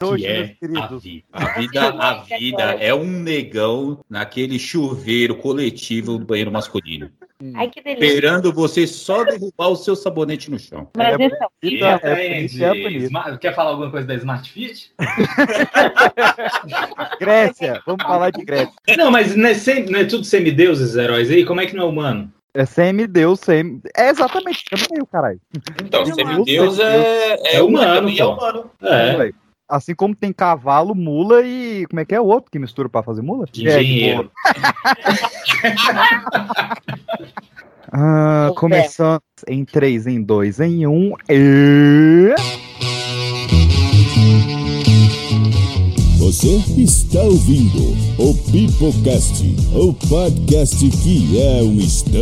Hoje, que é a vida. A vida, a vida é um negão naquele chuveiro coletivo do banheiro masculino. Ai, que delícia. Esperando você só derrubar o seu sabonete no chão. Mas É então, Bonita, é é. Smart- Quer falar alguma coisa da Smart Fit? Grécia, vamos falar de Grécia. Não, mas não é, sem- não é tudo semideuses, heróis aí? Como é que não é humano? É semideus, sem. É exatamente, não meio, caralho. Então, semideus é, é, É humano, humano. E é humano. É, Assim como tem cavalo, mula e. Como é que é o outro que mistura pra fazer mula? engenheiro. Ah, começando em 3, em 2, em 1. Um, e... Você está ouvindo o Pipocast, o podcast que é um estouro.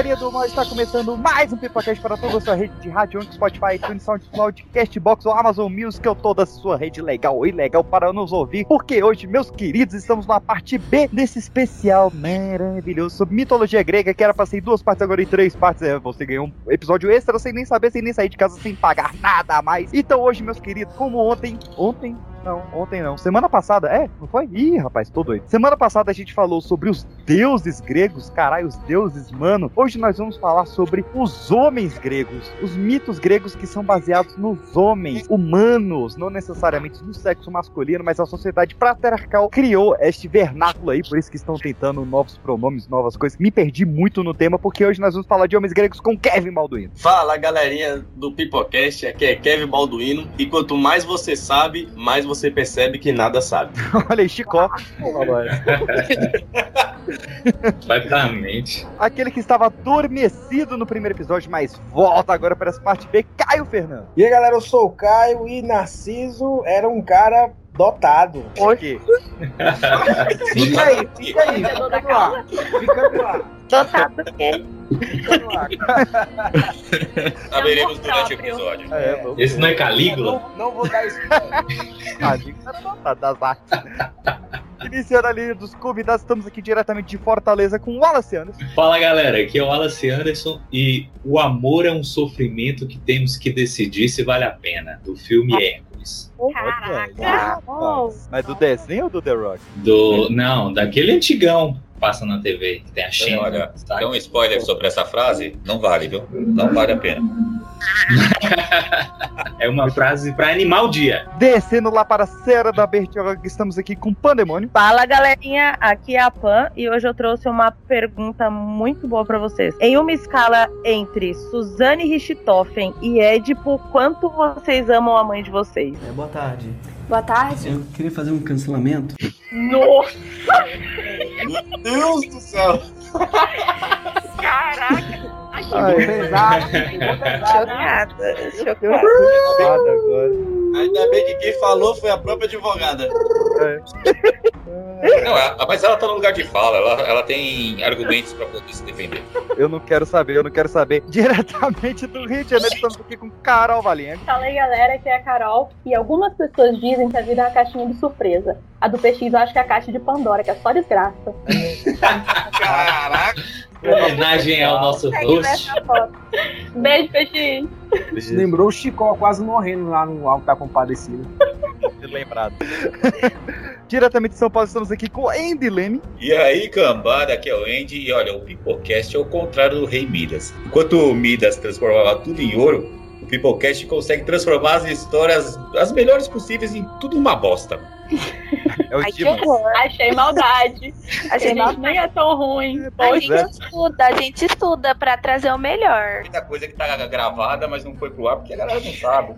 Galerinha do mal, está começando mais um Pipocast para toda a sua rede de rádio, Anchor, Spotify, iTunes, SoundCloud, Castbox ou Amazon Music, ou toda a sua rede legal ou ilegal para nos ouvir, porque hoje, meus queridos, estamos na parte B desse especial maravilhoso sobre mitologia grega, que era para ser em duas partes, agora em três partes, é, você ganhou um episódio extra sem nem saber, sem nem sair de casa, sem pagar nada a mais. Então hoje, meus queridos, como ontem, ontem, não, ontem não. Semana passada, é? Não foi? Ih, rapaz, tô doido. Semana passada a gente falou sobre os deuses gregos, caralho, os deuses, mano. Hoje nós vamos falar sobre os homens gregos, os mitos gregos que são baseados nos homens humanos, não necessariamente no sexo masculino, mas a sociedade patriarcal criou este vernáculo aí, por isso que estão tentando novos pronomes, novas coisas. Me perdi muito no tema, porque hoje nós vamos falar de homens gregos com Kevin Balduino. Fala galerinha do Pipocast, aqui é Kevin Balduino e quanto mais você sabe, mais você percebe que nada sabe. Olha aí, Chicó. Vai pra mente. Aquele que estava adormecido no primeiro episódio, mas volta agora para essa parte B, Caio Fernando. E aí, galera, eu sou o Caio e Narciso era um cara dotado. Por quê? Fica aí, fica aí, fica lá, fica no ar, dotado do quê? Saberemos durante o próprio. episódio. É, vamos Esse não é Calígula? Não, não vou dar spoiler. Que era dotado das artes. Iniciando a linha dos convidados, estamos aqui diretamente de Fortaleza com o Wallace Anderson. Fala galera, aqui é o Wallace Anderson e o amor é um sofrimento que temos que decidir se vale a pena, do filme Hércules. Caraca! Oh, Mas do desenho ou do The Rock? Do. Não, daquele antigão passa na TV, que tem a Xena. Olha, sabe? Então, um spoiler sobre essa frase, não vale, viu? Não vale a pena. É uma frase pra animar o dia. Descendo lá para a Serra da Bertioga, estamos aqui com Pandemônio. Fala galerinha, aqui é a Pan e hoje eu trouxe uma pergunta muito boa pra vocês. Em uma escala entre Suzane Richthofen e Édipo, quanto vocês amam a mãe de vocês? É, boa tarde. Boa tarde. Eu queria fazer um cancelamento. Nossa! Meu Deus do céu! Caraca! Que Ai. Pesado, chocada, chocada. Agora. Ainda bem que quem falou foi a própria advogada. Não, ela- mas ela tá no lugar de fala, ela, ela tem argumentos pra poder se defender. Eu não quero saber, eu não quero saber. Diretamente do Rio de Janeiro, estamos aqui com Carol Valenga. Fala aí, galera, aqui é a Carol. E algumas pessoas dizem que a vida é uma caixinha de surpresa. A do PX eu acho que é a caixa de Pandora, que é só desgraça. Caraca! Homenagem ao nosso host. Beijo, PX. Isso lembrou o Chicó quase morrendo lá no Alto da Compadecida. Lembrado. Diretamente de São Paulo, estamos aqui com Andy Leme. E aí, cambada, aqui é o Andy, e olha, o Pipocast é o contrário do Rei Midas. Enquanto o Midas transformava tudo em ouro, o Pipocast consegue transformar as histórias, as melhores possíveis, em tudo uma bosta. É o Ai, que Dimas. horror. Achei maldade. A gente, nem é tão ruim. a gente é. estuda, a gente estuda pra trazer o melhor. Muita coisa que tá gravada, mas não foi pro ar, porque a galera não sabe.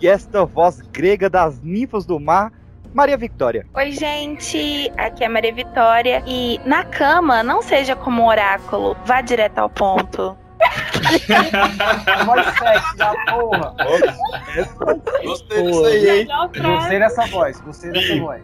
E esta voz grega das ninfas do mar, Maria Victória. Oi, gente, aqui é a Maria Vitória. E na cama, não seja como um oráculo, vá direto ao ponto. Voz sexy da porra. Gostei disso aí, hein? Gostei dessa voz, gostei dessa voz.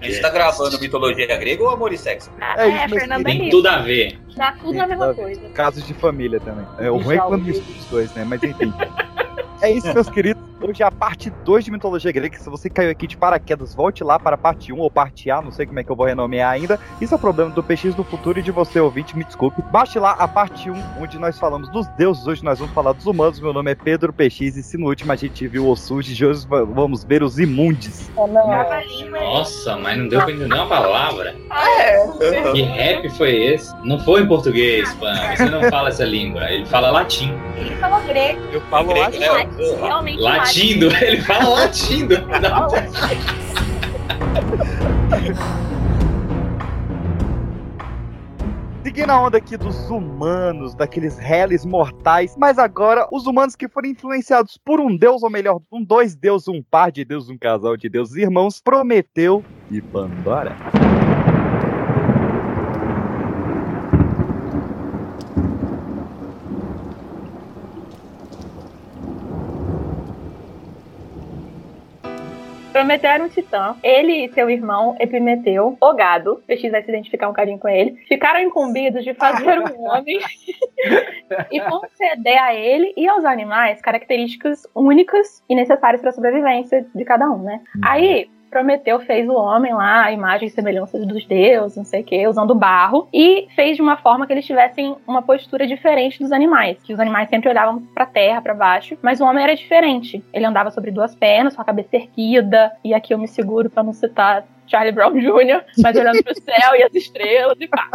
A gente tá gravando mitologia grega ou amor e sexo? Ah, É é, Fernanda tem Lima. tudo a ver. Dá tudo a mesma coisa. Casos de família também. É o ruim é quando mistura os dois, né? Mas enfim. É isso, meus queridos. Hoje é a parte 2 de mitologia grega. Se você caiu aqui de paraquedas, volte lá para a parte 1 ou parte A, não sei como é que eu vou renomear ainda. Isso é o problema do PX do futuro e de você, ouvinte, me desculpe. Baixe lá a parte 1, onde nós falamos dos deuses. Hoje nós vamos falar dos humanos. Meu nome é Pedro PX e se no último a gente viu o Suji, hoje va- vamos ver os imundes. Nossa, mas não deu pra entender uma palavra. Aham. Que rap foi esse? Não foi em português, Pan. Você não fala essa língua. Ele fala latim. Ele falou grego, Eu falo Grego, lá. né? Latim, realmente Latindo. Ele fala latindo. Seguindo a onda aqui dos humanos, daqueles réis mortais, mas agora os humanos que foram influenciados por um deus, ou melhor, um dois deuses, um par de deuses, um casal de deuses irmãos, Prometeu e Pandora. Prometeu era um titã. Ele e seu irmão, Epimeteu, o gado, PX vai se identificar um carinho com ele, ficaram incumbidos de fazer um homem e conceder a ele e aos animais características únicas e necessárias para a sobrevivência de cada um, né? Aí, Prometeu fez o homem lá, a imagem e semelhança dos deuses, não sei o que, usando barro, e fez de uma forma que eles tivessem uma postura diferente dos animais, que os animais sempre olhavam pra terra, pra baixo, mas o homem era diferente. Ele andava sobre duas pernas, com a cabeça erguida, e aqui eu me seguro pra não citar Charlie Brown Jr., mas olhando pro céu e as estrelas e pá.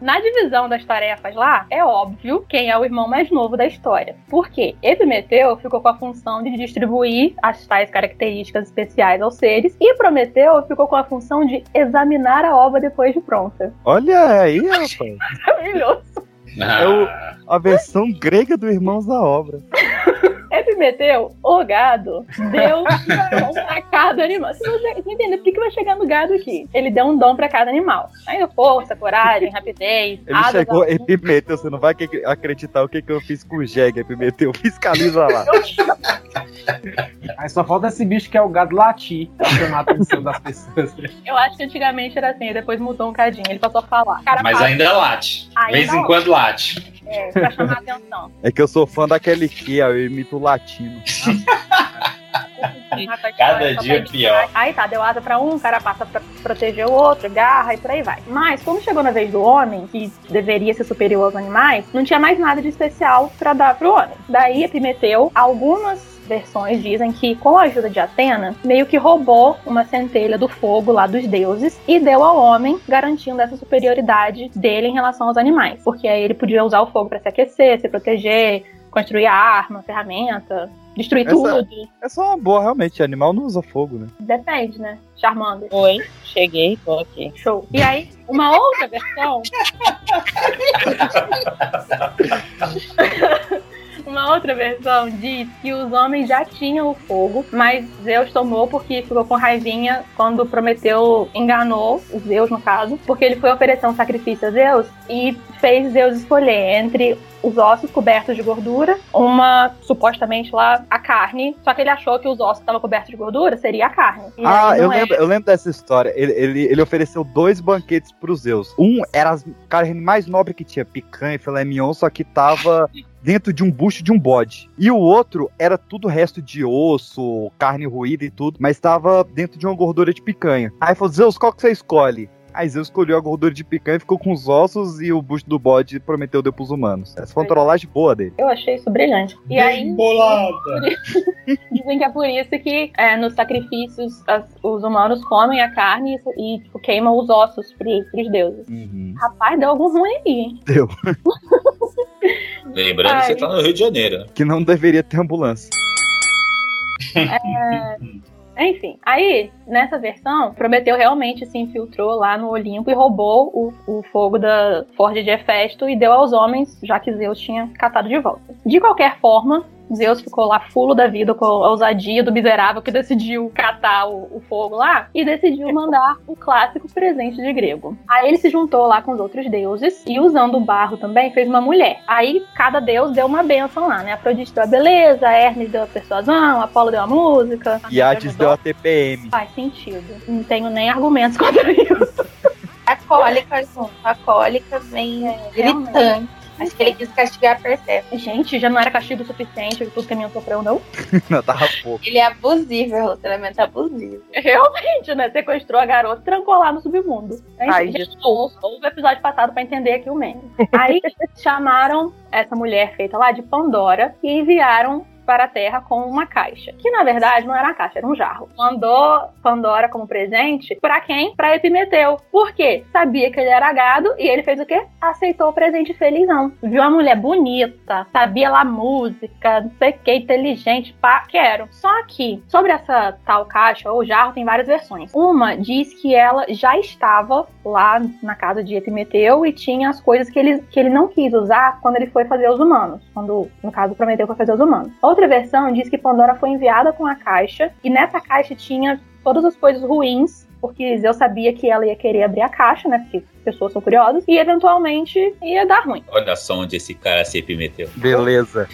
Na divisão das tarefas lá, é óbvio quem é o irmão mais novo da história. Por quê? Epimeteu ficou com a função de distribuir as tais características especiais aos seres, e Prometeu ficou com a função de examinar a obra depois de pronta. Olha aí, rapaz. Maravilhoso. Ah, A versão grega do Irmãos da Obra. Epimeteu, o gado, deu um dom pra cada animal. Se você entender por que, que vai chegar no gado aqui? Ele deu um dom pra cada animal. Aí força, coragem, rapidez, Ele asas chegou e Pimeteu, você não vai acreditar o que, que eu fiz com o Jeg, Pimeteu. Fiscaliza lá. Aí só falta esse bicho que é o gado latir pra chamar a atenção das pessoas. Eu acho que antigamente era assim, depois mudou um cadinho. Ele passou a falar. Cara, mas fala, ainda late. De Ainda vez em late. quando late. É, pra chamar a atenção. É que eu sou fã daquele que, ó, eu imito o latino. Cada dia pior. Aí tá, deu asa pra um, o cara passa pra proteger o outro, garra e por aí vai. Mas quando chegou na vez do homem, que deveria ser superior aos animais, não tinha mais nada de especial pra dar pro homem. Daí Epimeteu, algumas versões dizem que com a ajuda de Atena, meio que roubou uma centelha do fogo lá dos deuses e deu ao homem, garantindo essa superioridade dele em relação aos animais. Porque aí ele podia usar o fogo pra se aquecer, se proteger, construir arma, ferramenta, destruir Essa- tudo. É só uma boa, realmente. Animal não usa fogo, né? Depende, né? Charmander. Oi, cheguei, tô aqui. Show. E aí, uma outra versão. Uma outra versão diz que os homens já tinham o fogo, mas Zeus tomou porque ficou com raivinha quando Prometeu enganou, o Zeus no caso, porque ele foi oferecer um sacrifício a Zeus e fez Zeus escolher entre os ossos cobertos de gordura, uma, supostamente lá, a carne, só que ele achou que os ossos estavam cobertos de gordura seria a carne. E Ah, eu é. lembro, eu lembro dessa história. Ele, ele, ele ofereceu dois banquetes pros Zeus. Um era a carne mais nobre que tinha, picanha e filé mignon, só que tava dentro de um bucho de um bode. E o outro era tudo resto de osso, carne ruída e tudo, mas tava dentro de uma gordura de picanha. Aí falou, Zeus, qual que você escolhe? Aí Zeus escolheu a gordura de picanha, ficou com os ossos e o bucho do bode prometeu deu pros humanos. Essa foi uma trollagem boa dele. Eu achei isso brilhante. E aí, bolada. dizem que é por isso que é, nos sacrifícios as- os humanos comem a carne e, e, tipo, queimam os ossos pros, pros deuses. Rapaz, deu algum ruim aí, hein? Deu. Lembrando Ai. que você tá no Rio de Janeiro, né? Que não deveria ter ambulância. Enfim, aí, nessa versão, Prometeu realmente se infiltrou lá no Olimpo e roubou o, o fogo da Forja de Hefesto e deu aos homens, já que Zeus tinha catado de volta. De qualquer forma, Zeus ficou lá fulo da vida com a ousadia do miserável que decidiu catar o, o fogo lá e decidiu mandar o clássico presente de grego. Aí ele se juntou lá com os outros deuses e, usando o barro também, fez uma mulher. Aí cada deus deu uma benção lá, né? Afrodite deu a beleza, Hermes deu a persuasão, Apolo deu a música. E Hades deu a TPM. Faz sentido. Não tenho nem argumentos contra isso. A cólica junto. A cólica vem gritante. Acho que ele quis castigar a Persephone. Gente, já não era castigo suficiente tudo que a minha sofreu, não? Não, tava pouco. Ele é abusivo, é relacionamento abusivo. Realmente, né? Sequestrou a garota e trancou lá no submundo. Aí, Ai, gente, ouve ouve o episódio passado pra entender aqui o meme. Aí chamaram essa mulher feita lá de Pandora e enviaram para a Terra com uma caixa. Que na verdade não era uma caixa, era um jarro. Mandou Pandora como presente pra quem? Pra Epimeteu. Por quê? Sabia que ele era gado e ele fez o quê? Aceitou o presente felizão. Viu uma mulher bonita, sabia lá música, não sei o que, inteligente, pá, quero. Só que sobre essa tal caixa ou jarro tem várias versões. Uma diz que ela já estava lá na casa de Epimeteu e tinha as coisas que ele, que ele não quis usar quando ele foi fazer os humanos. Quando, no caso, Prometeu foi fazer os humanos. Outra versão diz que Pandora foi enviada com a caixa e nessa caixa tinha todas as coisas ruins, porque Zeus sabia que ela ia querer abrir a caixa, né? Porque pessoas são curiosas, e eventualmente ia dar ruim. Olha só onde esse cara se meteu. Beleza.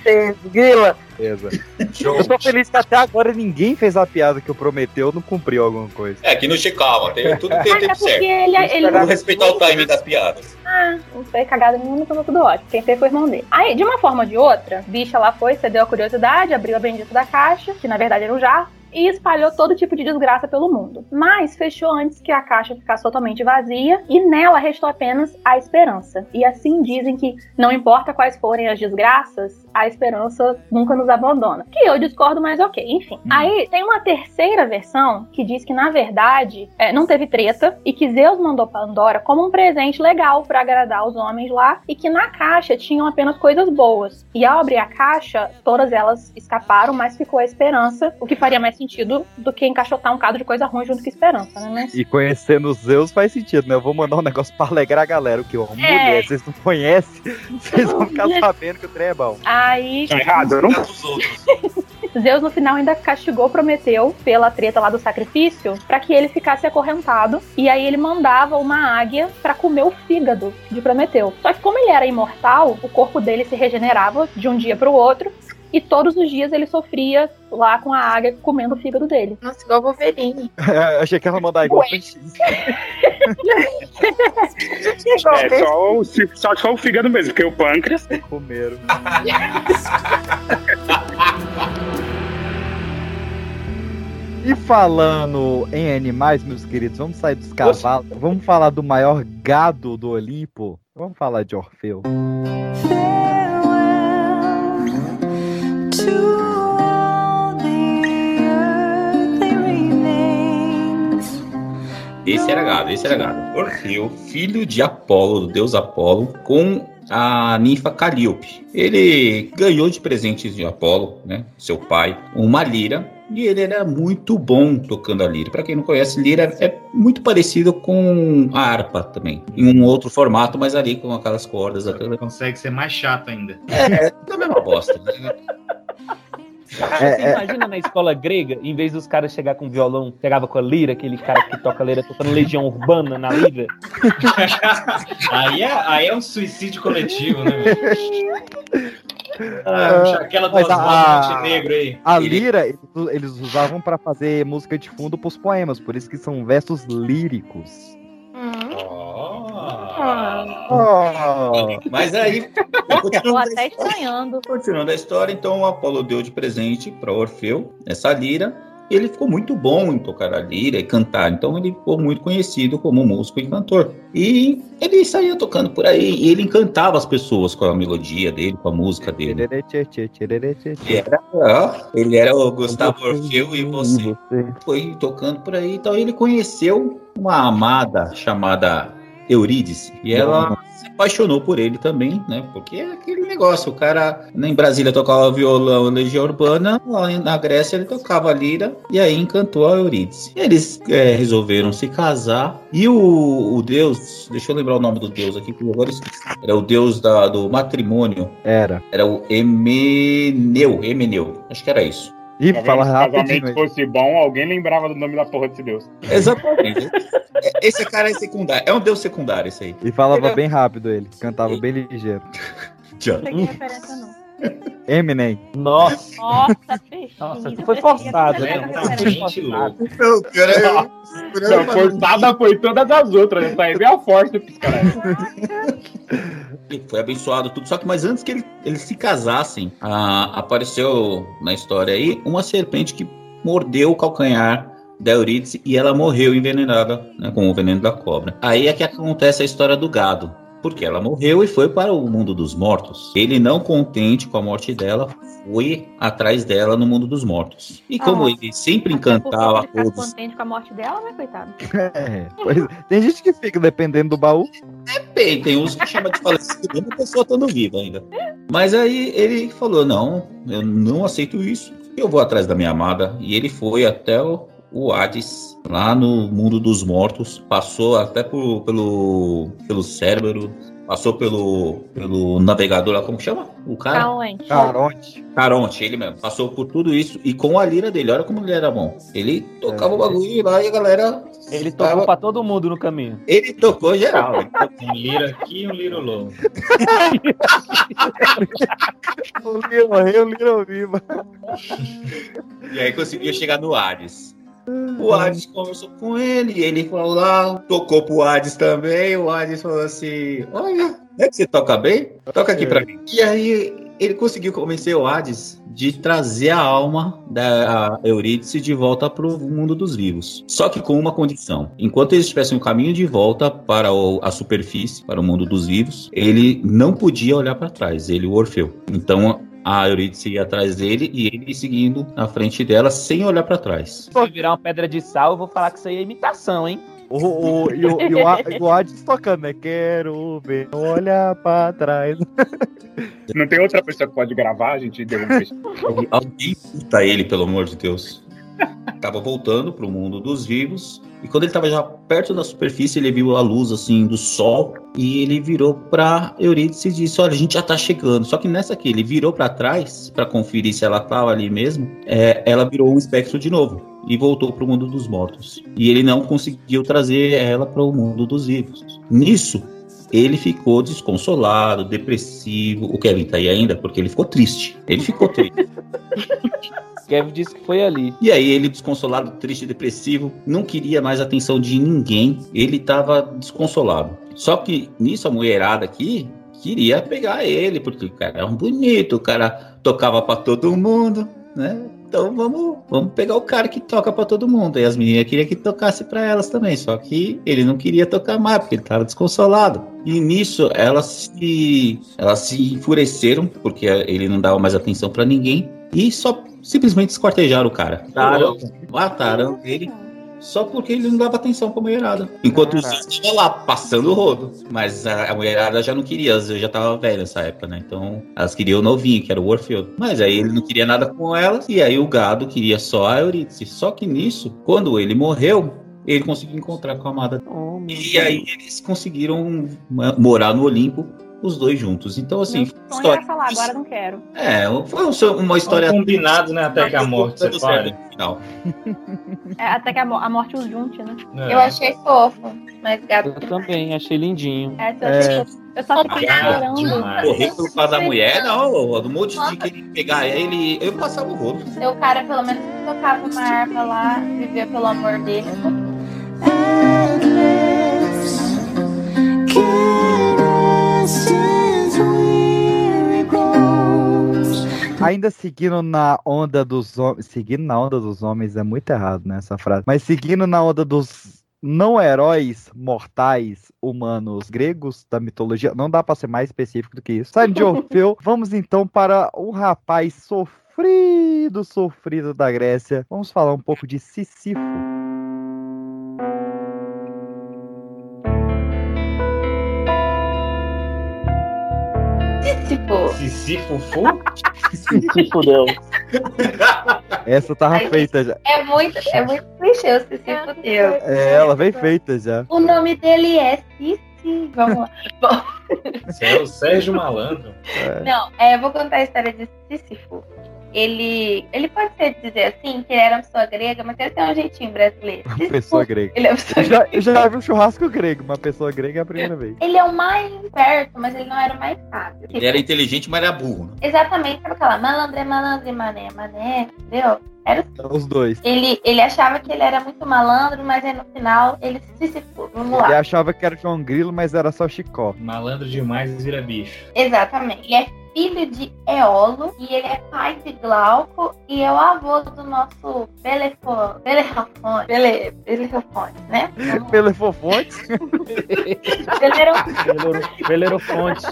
Grila. Beleza. Eu tô feliz que até agora ninguém fez a piada que eu prometeu não cumpriu alguma coisa. É, que não te calma, tem, tudo tem Mas é tempo porque certo. ele, ele Vamos respeitar o timing das piadas. Ah, não foi cagada nenhuma, então tudo ótimo. Quem fez foi o irmão dele. Aí, de uma forma ou de outra, bicha lá foi, cedeu a curiosidade, abriu a bendita da caixa, que na verdade era um jarro, e espalhou todo tipo de desgraça pelo mundo. Mas fechou antes que a caixa ficasse totalmente vazia e nela restou apenas a esperança. E assim dizem que não importa quais forem as desgraças, a esperança nunca nos abandona. Que eu discordo, mas ok, enfim. Aí tem uma terceira versão que diz que na verdade é, não teve treta e que Zeus mandou Pandora como um presente legal pra agradar os homens lá e que na caixa tinham apenas coisas boas. E ao abrir a caixa, todas elas escaparam, mas ficou a esperança, o que faria mais sentido do que encaixotar um cadro de coisa ruim junto com esperança, né? Mas E conhecendo os Zeus faz sentido, né? Eu vou mandar um negócio pra alegrar a galera. O que? Uma É. mulher, vocês não conhecem, vocês vão ficar sabendo que o trem é bom. Aí Tá errado, não? Dos outros. Zeus no final ainda castigou Prometeu pela treta lá do sacrifício pra que ele ficasse acorrentado e aí ele mandava uma águia pra comer o fígado de Prometeu. Só que como ele era imortal, o corpo dele se regenerava de um dia pro outro e todos os dias ele sofria lá com a águia comendo o fígado dele. Nossa, igual Wolverine. Achei que ela mandar igual É só o, só, só o fígado mesmo, porque o pâncreas. Comeram. E falando em animais, meus queridos, vamos sair dos cavalos. Vamos falar do maior gado do Olimpo. Vamos falar de Orfeu. Esse era gado, esse era gado. Orfeu, filho de Apolo, do deus Apolo, com a ninfa Calíope. Ele ganhou de presentes de Apolo, né, seu pai, uma lira. E ele era muito bom tocando a lira. Para quem não conhece, lira é muito parecido com a harpa também. Em um outro formato, mas ali com aquelas cordas. Aquela... Consegue ser mais chato ainda. É, é a mesma bosta. Né? É, Você é. imagina na escola grega, em vez dos caras chegar com violão, chegava com a lira, aquele cara que toca lira tocando Legião Urbana na lira. Aí é, aí é um suicídio coletivo, né, velho? Ah, Aquela do Oswaldo Montenegro aí. A Ele- lira, eles, eles usavam pra fazer música de fundo pros poemas, por isso que são versos líricos. Oh. Mas aí, a até estranhando. Continuando a história, então o Apolo deu de presente para Orfeu essa lira. E ele ficou muito bom em tocar a lira e cantar. Então ele ficou muito conhecido como músico e cantor. E ele saía tocando por aí. E ele encantava as pessoas com a melodia dele, com a música dele. Ele era, ele era o Gustavo Orfeu e você. foi tocando por aí. Então ele conheceu uma amada chamada Eurídice. E ela se apaixonou por ele também, né? Porque é aquele negócio, o cara em Brasília tocava violão, legião urbana, lá na Grécia ele tocava lira e aí encantou a Eurídice. Eles é, resolveram se casar e o, o deus, deixa eu lembrar o nome do deus aqui, porque agora esqueci. Era o deus da- do matrimônio, Era. era o Emeneu, Emeneu, acho que era isso. E Tá fala Se o aí. fosse bom, alguém lembrava do nome da porra desse Deus. Exatamente. Esse cara é secundário, é um deus secundário esse aí. E falava Ele é- bem rápido ele, cantava bem ligeiro. Já. Não peguei referência, não. Eminem. Nossa. Nossa. Nossa, tu foi forçado, né? Não, cara, eu Não, forçada foi todas as outras, né? Só aí a força pros caras. Foi abençoado tudo. Só que mas antes que ele- eles se casassem, ah, apareceu na história aí uma serpente que mordeu o calcanhar da Eurídice e ela morreu envenenada né, com o veneno da cobra. Aí é que acontece a história do gado. Porque ela morreu e foi para o mundo dos mortos. Ele, não contente com a morte dela, foi atrás dela no mundo dos mortos. E como Ah. ele sempre encantava se ele ficasse todos. contente com a morte dela, né, coitado? É, pois- tem gente que fica dependendo do baú. Tem, tem uns que chamam de falecido, mesmo a pessoa estando viva ainda. Mas aí ele falou: não, eu não aceito isso, eu vou atrás da minha amada. E ele foi até o, o Hades, lá no mundo dos mortos, passou até por- pelo, pelo cérebro, passou pelo, pelo navegador lá, como chama? O cara? Caonte. Caronte. Caronte, ele mesmo. Passou por tudo isso e com a lira dele. Olha como ele era bom. Ele tocava o bagulho lá e a galera. Ele tocou pra todo mundo no caminho. Ele tocou geral. Ele Um lira aqui e um lira low. O Liro morreu, o Liro viva. E aí conseguiu chegar no Hades. O Hades conversou com ele, e ele falou lá, tocou pro Hades também. O Hades falou assim: Olha, é que você toca bem? Toca aqui pra mim. E aí ele conseguiu convencer o Hades de trazer a alma da Eurídice de volta pro mundo dos vivos. Só que com uma condição: enquanto eles estivessem no caminho de volta para o- a superfície, para o mundo dos vivos, ele não podia olhar para trás, ele, o Orfeu. Então a Eurídice ia atrás dele e ele seguindo na frente dela sem olhar pra trás. Se virar uma pedra de sal, eu vou falar que isso aí é imitação, hein? O, o, e o, e o, A- o Hades tocando, né? Quero ver, olha pra trás. Não tem outra pessoa que pode gravar, a gente derruba. Alguém puta ele, pelo amor de Deus. Tava voltando pro mundo dos vivos e quando ele tava já perto da superfície, ele viu a luz assim do sol e ele virou pra Eurídice e disse: "Olha, a gente já tá chegando". Só que nessa aqui, ele virou pra trás pra conferir se ela tava ali mesmo. é, ela virou um espectro de novo e voltou pro mundo dos mortos. E ele não conseguiu trazer ela para o mundo dos vivos. Nisso, ele ficou desconsolado, depressivo. O Kevin tá aí ainda porque ele ficou triste. Ele ficou triste. Kevin disse que foi ali. E aí ele desconsolado, triste, depressivo, não queria mais atenção de ninguém. Ele tava desconsolado. Só que nisso a mulherada aqui queria pegar ele, porque o cara era um bonito, o cara tocava pra todo mundo, né? Então vamos, vamos pegar o cara que toca pra todo mundo. E as meninas queriam que tocasse pra elas também, só que ele não queria tocar mais porque ele tava desconsolado. E nisso elas se elas se enfureceram porque ele não dava mais atenção pra ninguém e só simplesmente escortejaram o cara. Mataram, mataram ele só porque ele não dava atenção pra mulherada. Enquanto os Caraca. outros estavam lá, passando o rodo. Mas a, a mulherada já não queria, eu já tava velha nessa época, né? Então elas queriam o novinho, que era o Orfeu. Mas aí ele não queria nada com elas, e aí o gado queria só a Eurídice. Só que nisso, quando ele morreu, ele conseguiu encontrar com a amada. E aí eles conseguiram ma- morar no Olimpo, os dois juntos. Então, assim, Meu foi uma sonho história. falar, agora não quero. É, foi um- uma história. Combinado, né? Até que a morte separe. final. É, até que a, mo- a morte os junte, né? É. Eu achei fofo, mas gato. Eu também, achei lindinho. É, eu, achei É. fofo. eu só fiquei chorando. Correr por causa da mulher, não, um monte de querer pegar ele, eu passava o rolo. O cara pelo menos tocava uma harpa lá, vivia pelo amor dele. Ainda seguindo na onda dos homens. Seguindo na onda dos homens é muito errado, né? Essa frase. Mas seguindo na onda dos não heróis mortais humanos gregos da mitologia, não dá pra ser mais específico do que isso. Saindo de Orfeu, vamos então para um rapaz sofrido, sofrido da Grécia. Vamos falar um pouco de Sísifo. Tipo, Sissi Fufu? Se fudeu. Essa tava Ai, feita já. é muito, é muito clichê o Cici fudeu. É, ela vem feita já. O nome dele é Cici. Vamos lá. Você é o Sérgio Malandro. É. Não, é, eu vou contar a história de Sísifo. Ele, ele pode ser dizer assim, que ele era uma pessoa grega, mas ele tem um jeitinho brasileiro. Uma pessoa grega. Ele é uma pessoa Eu já, eu já vi um churrasco grego, uma pessoa grega é a primeira vez. Ele é o mais esperto, mas ele não era o mais sábio. Ele era inteligente, mas era burro. né? Exatamente, sabe aquela malandro é malandro e mané, é mané, entendeu? Era Os dois. ele, ele achava que ele era muito malandro, mas aí no final ele se se Vamos Ele lá. achava que era João Grilo, mas era só Chicó. Malandro demais vira bicho. Exatamente. Ele é filho de Eolo e ele é pai de Glauco e é o avô do nosso Belefo, Belefone, Bele, Belefone, né? Belefofonte? Belero- Belerofonte.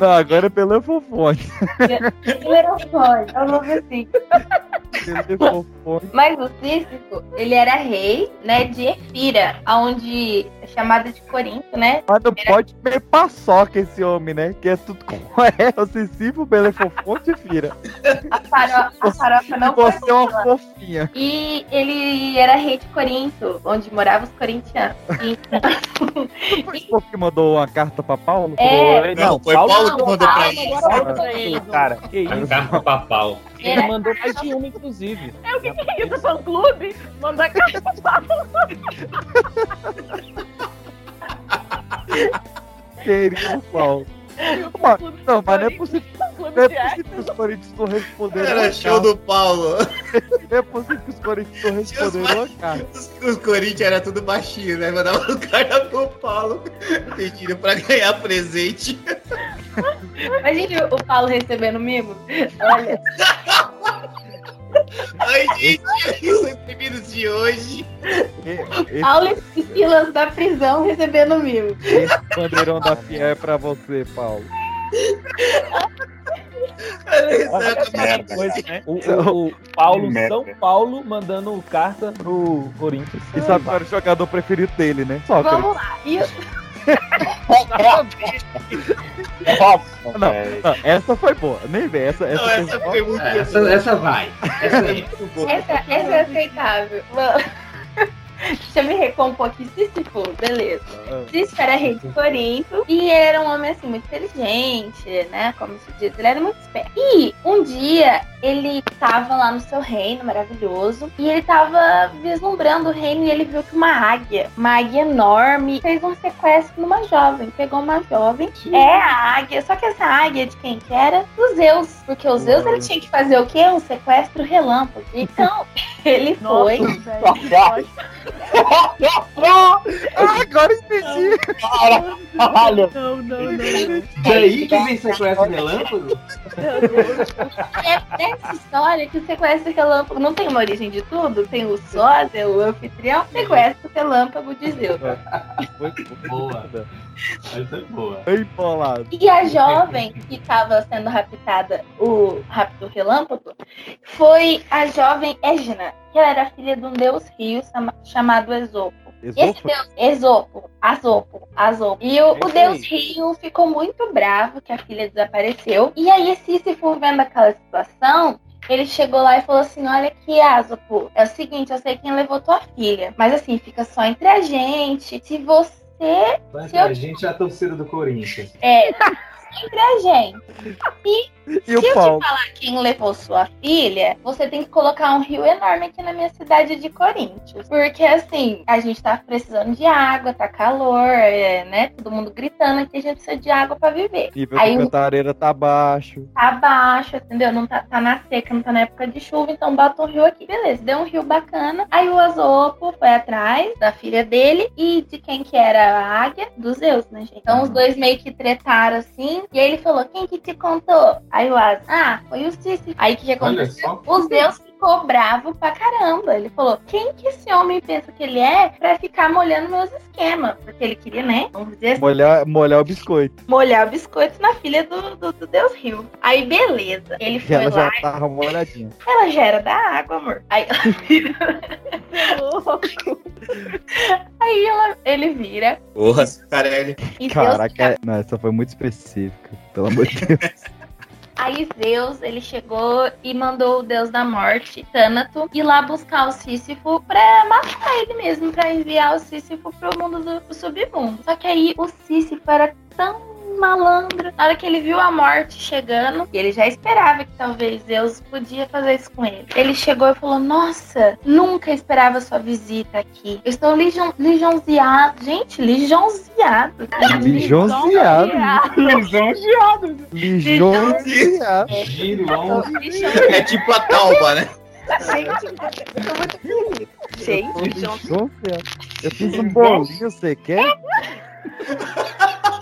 Não, agora é Belefofonte. Belefone, é o nome assim. Mas o Sísifo, ele era rei, né, de Efira, onde é chamada de Corinto, né? Mas não pode comer paçoca esse homem, né? Que é tudo com é, o Cicifo, Belefofonte e Fira. A, faro, a farofa não Você é uma fofinha. E ele era rei de Corinto, onde moravam os corintianos. Então, Foi o que mandou uma carta pra Paulo? É. Não, foi Paulo que mandou pra ele. Paulo pra ele, cara. Que isso? carta papal. Ele mandou mais de uma, inclusive. É o que, que é isso? Fã clube? Manda carta pra Paulo. Querido Paulo. Mano, não, mas não é possível. Não é possível que os Corinthians não responderam. Era show do Paulo. Não é possível que os Corinthians não responderam carta. Os, os Corinthians era tudo baixinho, né? Mandava o cara pro Paulo pedindo pra ganhar presente. imagine o Paulo recebendo mimo. Olha, Ai, gente, os recebidos de hoje. Esse, Paulo e Silas da prisão recebendo mimo. esse bandeirão da FIA é pra você, Paulo. Né? O, o- o Paulo, São Paulo, mandando carta pro Corinthians. E sabe qual era o jogador preferido dele, né? Sócrates. Vamos lá. E Nossa, Não, não, essa foi boa. Nem vem, essa, essa, Não, essa foi foi muito É, essa, essa vai. Essa aí. essa, essa é aceitável. Vamos- Deixa eu me recompor aqui. Sísifo, beleza. Sísifo era rei de Corinto e ele era um homem assim muito inteligente, né? Como se diz, ele era muito esperto. E um dia ele tava lá no seu reino maravilhoso e ele tava vislumbrando o reino e ele viu que uma águia, uma águia enorme, fez um sequestro numa jovem. Pegou uma jovem. É a águia, só que essa águia de quem que era? Dos Zeus. Porque os Zeus ele tinha que fazer o quê? Um sequestro relâmpago. Então ele Nossa, foi. velho. Ah, agora entendi. Caralho. Não, não, não. não. Daí que vem sequestro relâmpago? É nessa história que o sequestro relâmpago não tem uma origem de tudo, tem o sósia, o anfitrião, sequestro relâmpago de Zeus. Foi, foi Boa. Essa é boa. Embolado. E a jovem que estava sendo raptada, o rápido relâmpago, foi a jovem Égina, que ela era filha de um deus rio chama- chamado Esopo. Esse Esopo? deus, Esopo, Asopo, Asopo. E o, o Esse deus rio ficou muito bravo que a filha desapareceu. E aí, Sísifo, vendo aquela situação, ele chegou lá e falou assim: Olha aqui, Asopo, é o seguinte, eu sei quem levou tua filha, mas assim, fica só entre a gente. Se você Se eu- A gente é a torcida do Corinthians. é. Entre a gente. E Se o eu Paulo? te falar quem levou sua filha, você tem que colocar um rio enorme aqui na minha cidade de Corinthians. Porque assim, a gente tá precisando de água, tá calor, é, né? Todo mundo gritando que a gente precisa de água pra viver. Aí de o- cantareira tá baixo. Tá baixo, entendeu? Não tá, tá na seca, não tá na época de chuva, então bota um rio aqui. Beleza, deu um rio bacana. Aí o Azopo foi atrás da filha dele e de quem que era a águia? Dos Zeus, né, gente? Então os dois meio que tretaram assim. E aí ele falou: quem que te contou? Aí o As, ah, foi o Cici. Aí o que, que aconteceu? Os Zeus ficou bravo pra caramba. Ele falou: quem que esse homem pensa que ele é pra ficar molhando meus esquemas? Porque ele queria, né? Vamos dizer assim Molhar, molhar o biscoito. molhar o biscoito na filha do, do, do Deus Rio. Aí, beleza. Ele E foi ela lá, já tava molhadinha. ela já era da água, amor. Aí, aí ela, ele vira Porra, Carelli. Zeus, Caraca, não, essa foi muito específica. Pelo amor de Deus. Aí Zeus, ele chegou e mandou o Deus da Morte, Tânato, ir lá buscar o Sísifo pra matar ele mesmo, pra enviar o Sísifo pro mundo do, do submundo. Só que aí o Sísifo era tão malandro. Na hora que ele viu a morte chegando, ele já esperava que talvez Deus podia fazer isso com ele. Ele chegou e falou: Nossa, nunca esperava sua visita aqui. Eu estou ligion, lisonjeado. Gente, lisonjeado. Lisonjeado. Lisonjeado. Lisonjeado. É tipo a talba, né? Gente, eu tô muito feliz. Gente. Eu fiz um bolinho, você quer?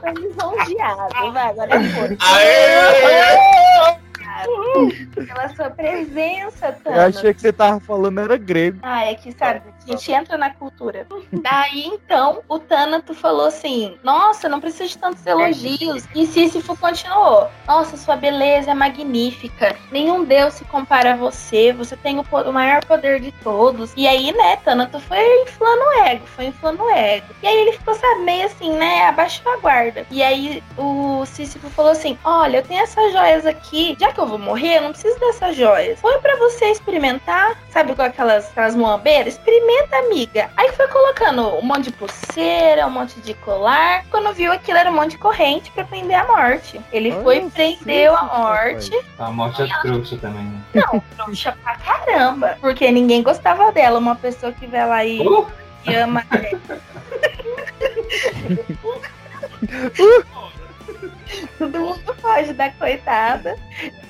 Foi lisonjeado. Vai, agora foi. Pela sua presença, Eu Thanos. achei que você tava falando era grego. Ah, é que sabe, a gente entra na cultura. Daí então, o Tânato falou assim: Nossa, não precisa de tantos elogios. E Sísifo continuou: Nossa, sua beleza é magnífica. Nenhum deus se compara a você. Você tem o, o maior poder de todos. E aí, né, Tânato foi inflando o ego, foi inflando o ego. E aí ele ficou, sabe, meio assim, né? Abaixou a guarda. E aí o Sísifo falou assim: Olha, eu tenho essas joias aqui. Já que eu vou morrer, eu não preciso dessas joias. Foi pra você experimentar, sabe, com aquelas, aquelas moambeiras? Experimenta, amiga. Aí foi colocando um monte de pulseira, um monte de colar. Quando viu aquilo, era um monte de corrente pra prender a morte. Ele Olha foi e prendeu a morte. A morte é trouxa também, né? Não, trouxa pra caramba. Porque ninguém gostava dela. Uma pessoa que vai lá e, Oh! e ama. Todo mundo foge da coitada.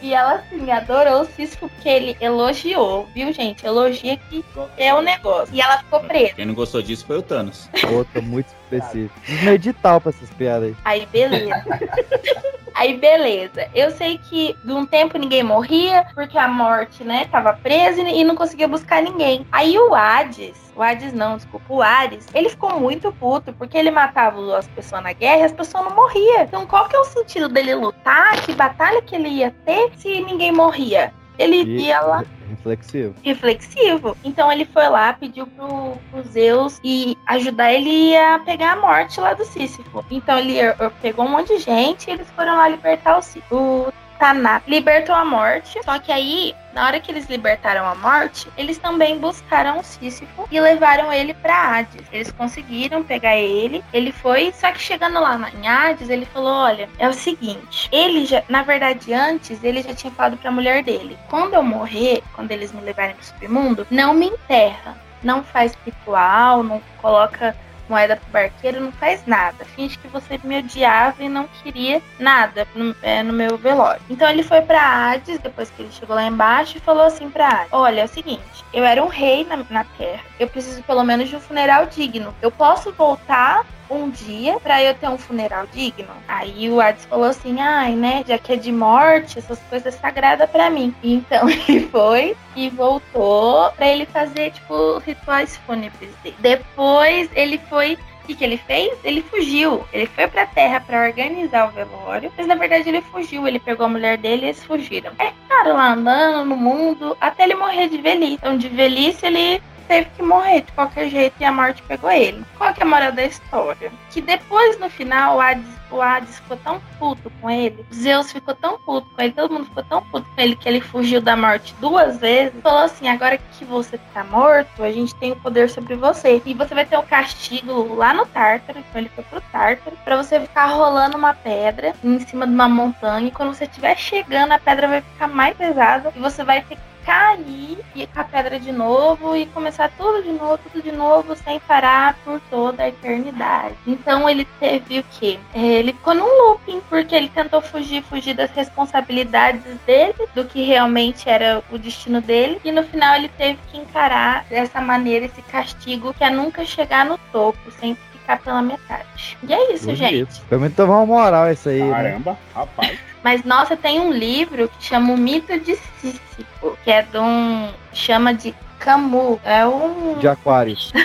E ela, assim, adorou o Sísifo porque ele elogiou, viu, gente? Elogia que é o negócio. E ela ficou presa. Quem não gostou disso foi o Thanos. Outra muito específica. Preciso no edital pra essas piadas aí. Aí, beleza. Aí, beleza. Eu sei que de um tempo ninguém morria, porque a morte, né, tava presa e e não conseguia buscar ninguém. Aí o Hades, o Hades não, desculpa, o Ares, ele ficou muito puto, porque ele matava as pessoas na guerra e as pessoas não morriam. Então, qual que é o sentido dele lutar? Que batalha que ele ia ter se ninguém morria? Ele E- ia lá Reflexivo. reflexivo. Então ele foi lá, pediu pro, pro Zeus e ajudar ele a pegar a morte lá do Sísifo. Então ele eh, pegou um monte de gente e eles foram lá libertar o. O Tanat libertou a morte, só que aí, na hora que eles libertaram a morte, eles também buscaram o Sísifo e levaram ele pra Hades. Eles conseguiram pegar ele, ele foi, só que chegando lá em Hades, ele falou: Olha, é o seguinte, ele já, na verdade, antes, ele já tinha falado pra mulher dele: Quando eu morrer, quando eles me levarem pro submundo, não me enterra, não faz ritual, não coloca moeda pro barqueiro, não faz nada. Finge que você me odiava e não queria nada no, é, no meu velório. Então ele foi pra Hades, depois que ele chegou lá embaixo, e falou assim pra Hades: Olha, é o seguinte, eu era um rei na, na Terra. Eu preciso pelo menos de um funeral digno. Eu posso voltar um dia pra eu ter um funeral digno? Aí o Hades falou assim: ai, né, já que é de morte, essas coisas sagradas pra mim. Então ele foi e voltou pra ele fazer, tipo, rituais fúnebres. Depois ele foi. Que, que ele fez? Ele fugiu. Ele foi pra terra pra organizar o velório. Mas na verdade ele fugiu. Ele pegou a mulher dele e eles fugiram. É, cara, lá andando no mundo até ele morrer de velhice. Então, de velhice, ele teve que morrer de qualquer jeito e a morte pegou ele. Qual que é a moral da história? Que depois, no final, o Hades, o Hades ficou tão puto com ele, Zeus ficou tão puto com ele, todo mundo ficou tão puto com ele que ele fugiu da morte duas vezes. Falou assim: agora que você tá morto, a gente tem o poder sobre você. E você vai ter o castigo lá no Tártaro. Então ele foi pro Tártaro, pra você ficar rolando uma pedra em cima de uma montanha. E quando você estiver chegando, a pedra vai ficar mais pesada e você vai ter que cair e com a pedra de novo e começar tudo de novo, tudo de novo, sem parar por toda a eternidade. Então ele teve o quê? É, Ele ficou num looping, porque ele tentou fugir, fugir das responsabilidades dele, do que realmente era o destino dele, e no final ele teve que encarar dessa maneira esse castigo que é nunca chegar no topo, sempre ficar pela metade. E é isso, gente. Bonito. Pelo menos tomar uma moral isso aí. Né? Caramba, rapaz. Mas nossa, tem um livro que chama O Mito de Sísifo, que é de um. chama de Camus. É um. De Aquários.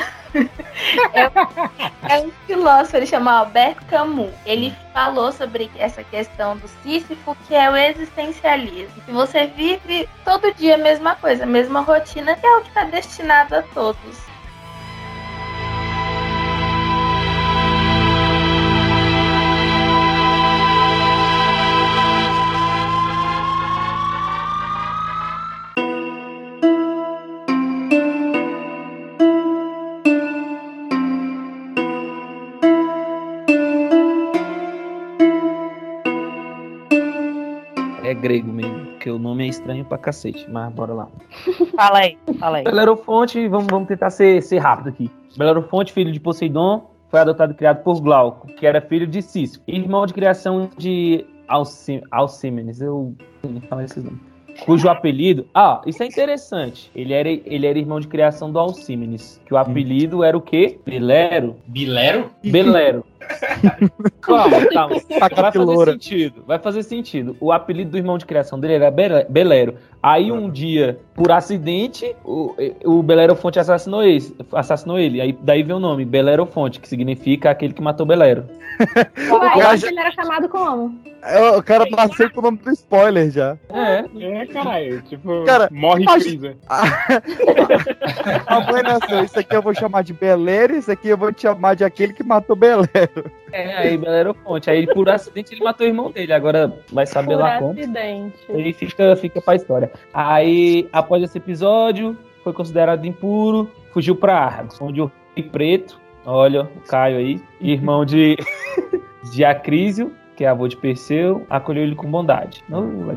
É um filósofo, ele chama Albert Camus. Ele falou sobre essa questão do Sísifo, que é o existencialismo. Que você vive todo dia a mesma coisa, a mesma rotina, que é o que está destinado a todos. Grego mesmo, porque o nome é estranho pra cacete, mas bora lá. Fala aí, fala aí. Belerofonte, vamos, vamos tentar ser, ser rápido aqui. Belerofonte, filho de Poseidon, foi adotado e criado por Glauco, que era filho de Sísifo, irmão de criação de Alci- Alcímenes, eu não falo esses nomes. Cujo apelido. Ah, isso é interessante. Ele era, ele era irmão de criação do Alcímenes. Que o apelido era o quê? Belero? Bilero? Belero. Calma, calma. Vai fazer sentido. Vai fazer sentido. O apelido do irmão de criação dele era Bele- Belero. Aí um dia, por acidente, o, o Belerofonte assassinou ele, assassinou ele. Aí daí veio o nome, Belerofonte, que significa aquele que matou Belero. Uai, Eu mas acho- ele era chamado como? É, O cara nasceu com o nome do spoiler já. É. É, caralho. Tipo, Cara, morre acho- Freeza. A mãe nasceu, isso aqui eu vou chamar de Belero, isso aqui eu vou te chamar de aquele que matou Belero. É, aí Belerofonte. Aí por acidente ele matou o irmão dele. Agora vai saber Por lá como. acidente. Aí fica, fica pra história. Aí, após esse episódio, foi considerado impuro, fugiu pra Argos, onde o Rei Preto, olha, o Caio aí, irmão de, de Acrísio, que é avô de Perseu, acolheu ele com bondade.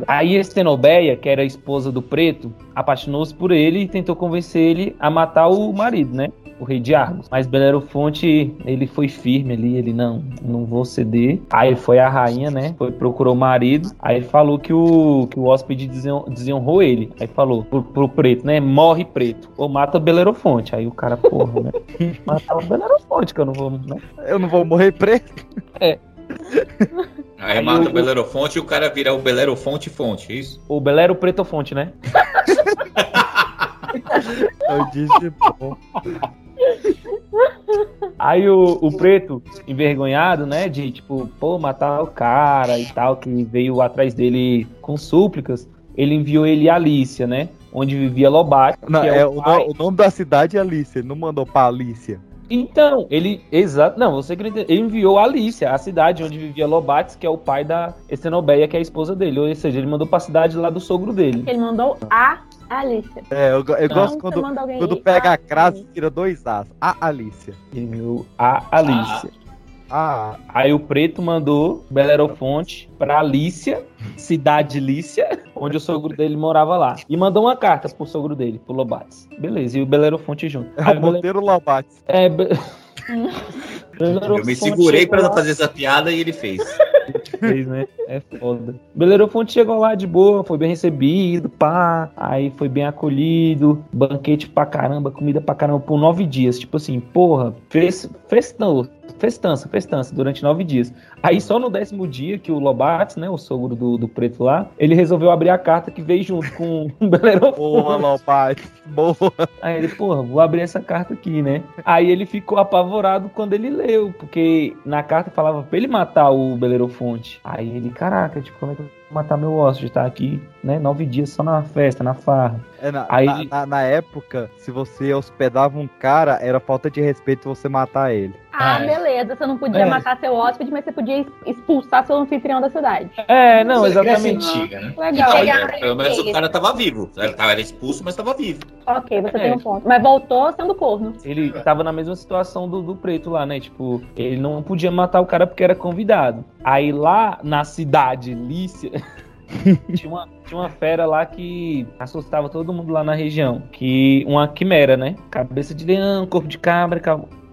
Aí Estenobeia, que era a esposa do Preto, apaixonou-se por ele e tentou convencer ele a matar o marido, né? O rei de Argos. Mas Belerofonte, ele foi firme ali, ele não, não vou ceder. Aí foi a rainha, né? Foi, procurou o marido. Aí ele falou que o, que o hóspede desen- desonrou ele. Aí falou pro, pro preto, né? Morre preto. Ou mata Belerofonte. Aí o cara, porra, né? Matar o Belerofonte, que eu não vou, né? Eu não vou morrer preto. Aí, Aí mata o- o Belerofonte e o cara vira o Belerofonte Fonte, é isso? O Belero Pretofonte, né? Eu disse, pô. Aí o, o preto, envergonhado, né? De tipo, pô, matar o cara e tal, que veio atrás dele com súplicas, ele enviou ele a Alícia, né? Onde vivia Lobate. Não, que é, é o, o pai. no- o nome da cidade é Alice, ele não mandou pra Alicia. Então, ele. Exato. Não, você entendeu. Ele enviou a Alícia, a cidade onde vivia Lobates, que é o pai da Estenobeia, que é a esposa dele. Ou seja, ele mandou pra cidade lá do sogro dele. Ele mandou a Alicia. É, eu, eu Não. gosto quando, quando pega a a crase e tira dois As. A Alicia. Ele enviou a Alícia. Ah, Aí o preto mandou Belerofonte pra Alícia, cidade Lícia, onde o sogro dele morava lá. E mandou uma carta pro sogro dele, pro Lobates. Beleza, e o Belerofonte junto. é Aí o o Monteiro Lobates. É, Be- Eu me segurei pra não fazer essa piada e ele fez. fez, né? É foda. Belerofonte chegou lá de boa, foi bem recebido, pá. Aí foi bem acolhido, banquete pra caramba, comida pra caramba por nove dias. Tipo assim, porra, fez, festão, festança, festança durante nove dias. Aí só no décimo dia que o Lobates, né, o sogro do, do preto lá, ele resolveu abrir a carta que veio junto com o Belerofonte. Boa, Lobates. Boa. Aí ele, porra, vou abrir essa carta aqui, né? Aí ele ficou apavorado quando ele leu, porque na carta falava pra ele matar o Belerofonte. Aí ele, caraca, tipo, como é que eu vou matar meu hóspede? Tá aqui, né? Nove dias só na festa, na farra. É, na, Aí- na, na- na época, se você hospedava um cara, era falta de respeito você matar ele. Ah, Ah, é. beleza. Você não podia É. matar seu hóspede, mas você podia expulsar seu anfitrião da cidade. É, não, é exatamente. antiga, né? Legal. Aí, pelo menos o cara tava vivo. Ele tava- Era expulso, mas tava vivo. Ok, você É. tem um ponto. Mas voltou sendo corno. Ele tava na mesma situação do, do preto lá, né? Tipo, ele não podia matar o cara porque era convidado. Aí lá na cidade Lícia. tinha, uma, tinha uma fera lá que assustava todo mundo lá na região. Que uma quimera, né? Cabeça de leão, corpo de cabra,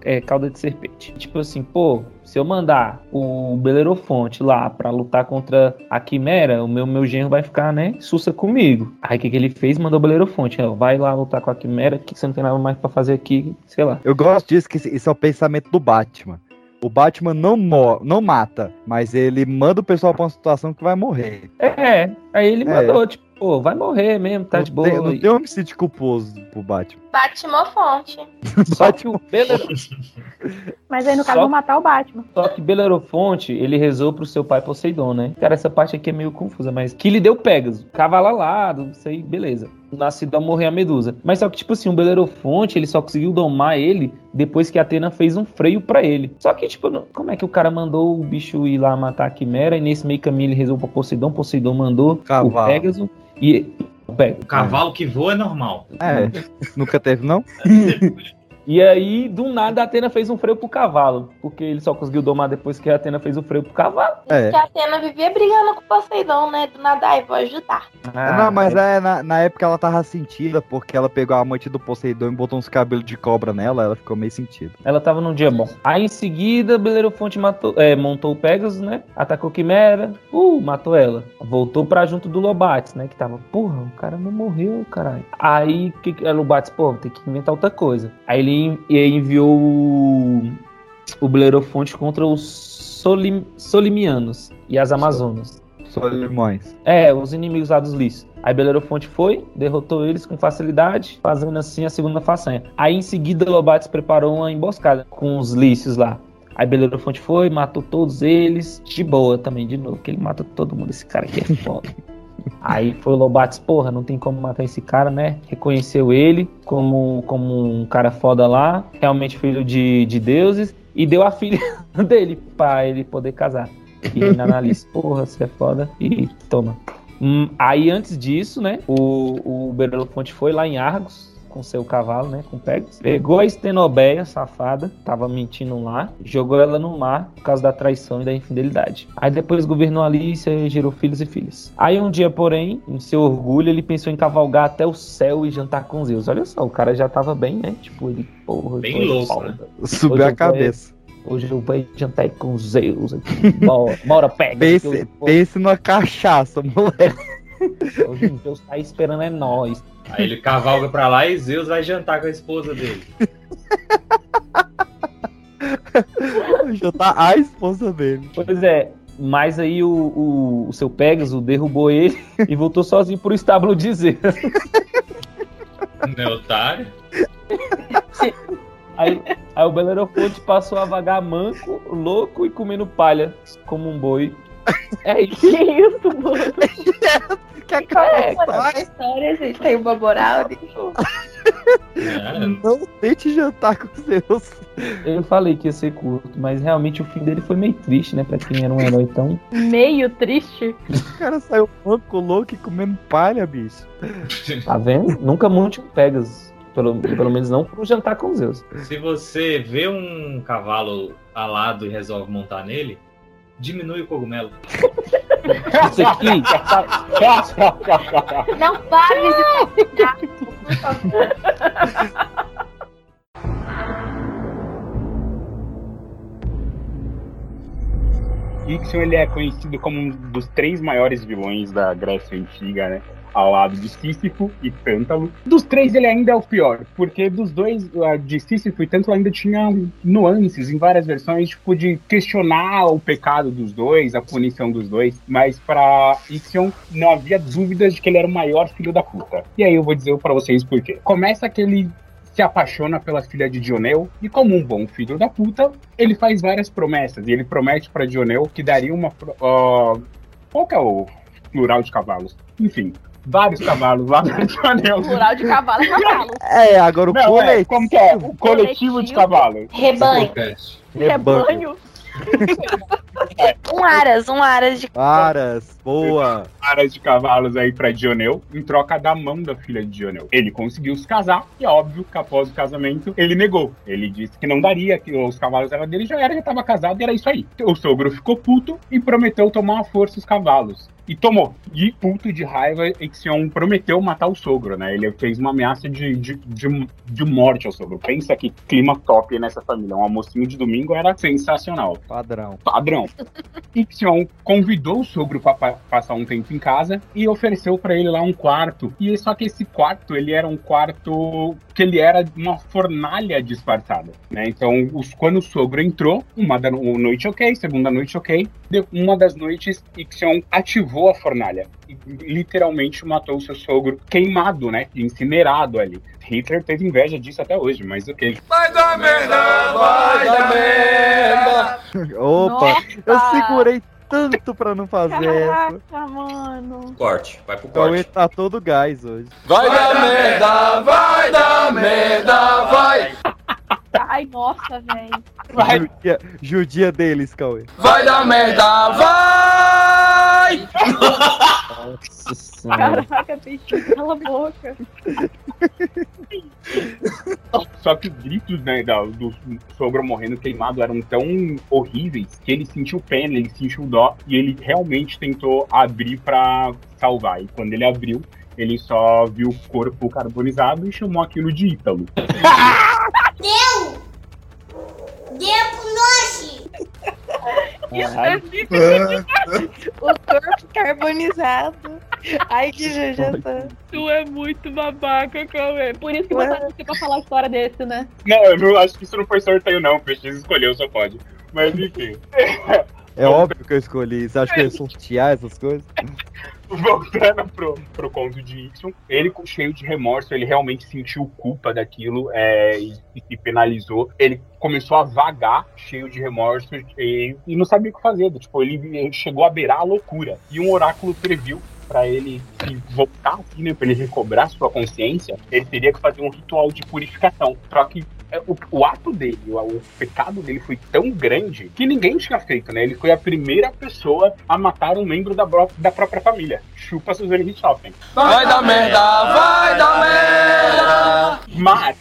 é, cauda de serpente. Tipo assim, pô, se eu mandar o Belerofonte lá pra lutar contra a quimera, o meu, meu genro vai ficar, né, sussa comigo. Aí o que, que ele fez? Mandou o Belerofonte, ó, vai lá lutar com a quimera, que você não tem nada mais pra fazer aqui, sei lá. Eu gosto disso, que isso é o pensamento do Batman. O Batman não, não mata, mas ele manda o pessoal pra uma situação que vai morrer. É, aí ele É. mandou, tipo, pô, vai morrer mesmo, tá não, de boa. tem, não tem homicídio culposo pro Batman. Batmofonte. Só que o Belero... Mas aí, no Só- caso, vão matar o Batman. Só que Belerofonte, ele rezou pro seu pai Poseidon, né? Cara, essa parte aqui é meio confusa, mas que lhe deu Pégaso. Cavalo alado, isso aí, beleza. Nascido a morrer a Medusa. Mas só que, tipo assim, o Belerofonte, ele só conseguiu domar ele depois que Atena fez um freio pra ele. Só que, tipo, não- como é que o cara mandou o bicho ir lá matar a Quimera e nesse meio caminho ele rezou pra Poseidon, Poseidon mandou Cavalo. o Pégaso e... O cavalo que voa é normal. É, nunca teve, não? E aí, do nada, a Atena fez um freio pro cavalo. Porque ele só conseguiu domar depois que a Atena fez o freio pro cavalo. É. Que a Atena vivia brigando com o Poseidon, né? Do nada, ai, vou ajudar. não, mas é, na, na época ela tava sentida, porque ela pegou a amante do Poseidon e botou uns cabelos de cobra nela, ela ficou meio sentida. Ela tava num dia bom. Aí em seguida, Belerofonte matou, é, montou o Pegasus, né? Atacou Quimera. Uh, matou ela. Voltou pra junto do Lobates, né? Que tava, porra, o cara não morreu, caralho. Aí que, que- Lobates, pô, tem que inventar outra coisa. Aí ele e enviou o, o Belerofonte contra os Solim, Solimianos e as Amazonas. Solimões. É, os inimigos lá dos Lys. Aí Belerofonte foi, derrotou eles com facilidade, fazendo assim a segunda façanha. Aí em seguida Lobates preparou uma emboscada com os Lícios lá. Aí Belerofonte foi, matou todos eles, de boa também, de novo, que ele mata todo mundo, esse cara aqui é foda. Aí foi o Lobates, porra, não tem como matar esse cara, né? Reconheceu ele como, como um cara foda lá, realmente filho de, de deuses, e deu a filha dele pra ele poder casar. E na Annalise, porra, você é foda, e toma. Hum, aí antes disso, né, o, o Belerofonte foi lá em Argos com seu cavalo, né, com Pegasus, pegou a Estenobeia, safada, tava mentindo lá, jogou ela no mar por causa da traição e da infidelidade. Aí depois governou Alícia e gerou filhos e filhas. Aí um dia, porém, em seu orgulho, ele pensou em cavalgar até o céu e jantar com Zeus. Olha só, o cara já tava bem, né, tipo, ele, porra, Bem louco, foda. né? Subiu a eu cabeça. Hoje eu vou jantar com Zeus aqui. Bora, bora pega. Pense, pense numa cachaça, moleque. Hoje o Deus tá esperando é nós. Aí ele cavalga pra lá e Zeus vai jantar com a esposa dele. Tá a esposa dele. Pois é, mas aí o, o, o seu Pegasus derrubou ele e voltou sozinho pro estábulo de Zeus. Né, otário? Aí, aí o Belerofonte passou a vagar manco, louco e comendo palha como um boi. É isso. Que isso, mano? Que É, essa cara. história, gente? Tem uma moral nisso? É, Não tente jantar com Zeus. Eu falei que ia ser curto, mas realmente o fim dele foi meio triste, né? Pra quem era um herói tão. Meio triste. O cara saiu manco, louco e comendo palha, bicho. Tá vendo? Nunca monte um Pegasus. Pelo, pelo menos não pro jantar com Zeus. Se você vê um cavalo alado e resolve montar nele, diminui o cogumelo. Isso aqui. Não para visitar. Por favor. Ixion ele é conhecido como um dos três maiores vilões da Grécia Antiga, né? Ao lado de Sísifo e Tântalo. Dos três, ele ainda é o pior, porque dos dois, a de Sísifo e Tântalo ainda tinha nuances em várias versões, tipo, de questionar o pecado dos dois, a punição dos dois, mas pra Ixion não havia dúvidas de que ele era o maior filho da puta. E aí eu vou dizer pra vocês por quê. Começa que ele se apaixona pela filha de Dioneu e como um bom filho da puta, ele faz várias promessas. E ele promete pra Dioneu que daria uma ó, qual que é o plural de cavalos? Enfim, vários cavalos lá pra Dioneu. Plural de cavalo é cavalo. É, agora o Não, é, coletivo. como que é? O coletivo de cavalos. Rebanho. Rebanho. Um aras, um aras de. Aras, boa. Aras de cavalos aí pra Dioneu, em troca da mão da filha de Dioneu. Ele conseguiu se casar, e é óbvio que após o casamento, ele negou. Ele disse que não daria, que os cavalos eram dele, já era, já tava casado, e era isso aí. O sogro ficou puto e prometeu tomar à força os cavalos. E tomou. E puto de raiva, Ixion prometeu matar o sogro, né? Ele fez uma ameaça de, de, de, de morte ao sogro. Pensa que clima top nessa família. Um almocinho de domingo era sensacional. Padrão. Padrão. Ixion convidou o sogro para passar um tempo em casa e ofereceu para ele lá um quarto. E só que esse quarto, ele era um quarto que ele era uma fornalha disfarçada, né? Então, os, quando o sogro entrou, uma da noite ok, segunda noite ok, de, uma das noites Ixion ativou a fornalha e literalmente matou o seu sogro queimado, né? Incinerado ali. Hitler teve inveja disso até hoje, mas ok. Vai dar merda, vai dar merda. Opa, Nossa. eu segurei tanto pra não fazer essa. Caraca, mano. Corte, vai pro O Cauê corte. tá todo gás hoje. Vai dar merda, vai dar merda, vai. Ai, nossa, velho. Judia, judia deles, Cauê. Vai dar merda, vai. Ai. Nossa senhora. Caraca, peixinho, cala a boca. Só que os gritos, né, da- do sogro morrendo queimado eram tão horríveis que ele sentiu pena, ele sentiu dó e ele realmente tentou abrir pra salvar. E quando ele abriu, ele só viu o corpo carbonizado e chamou aquilo de Ítalo. Deu! Deu pro. O corpo carbonizado. Ai, que jujeta. Tu é muito babaca, Cauê. Por isso que botaram você pra falar a história desse, né? Não, eu não acho que isso não foi sorteio, não. O PX escolheu, só pode. Mas enfim. É óbvio que eu escolhi. Você acha que eu ia sortear essas coisas? Voltando pro, pro conto de Ixon, ele cheio de remorso, ele realmente sentiu culpa daquilo é, e, se penalizou. Ele começou a vagar, cheio de remorso, e, e não sabia o que fazer. Tipo, ele, ele chegou a beirar a loucura. E um oráculo previu para ele voltar, assim, né, para ele recobrar sua consciência, ele teria que fazer um ritual de purificação. Só que o, o ato dele, o, o pecado dele foi tão grande que ninguém tinha feito, né? Ele foi a primeira pessoa a matar um membro da, da própria família. Chupa Suzane Richthofen. Vai dar merda, vai dar merda. Mas,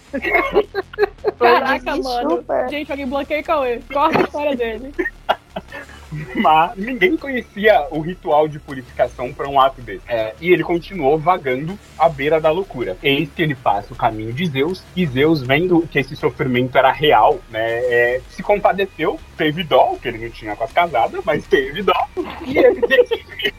Caraca, mano. Gente, alguém bloqueia o Cauê. Corta a história dele. mas ninguém conhecia o ritual de purificação para um ato desse. É, e ele continuou vagando à beira da loucura. Eis que ele passa o caminho de Zeus, e Zeus, vendo que esse sofrimento era real, né, é, se compadeceu, teve dó, que ele não tinha com as casadas, mas teve dó, e ele decidiu.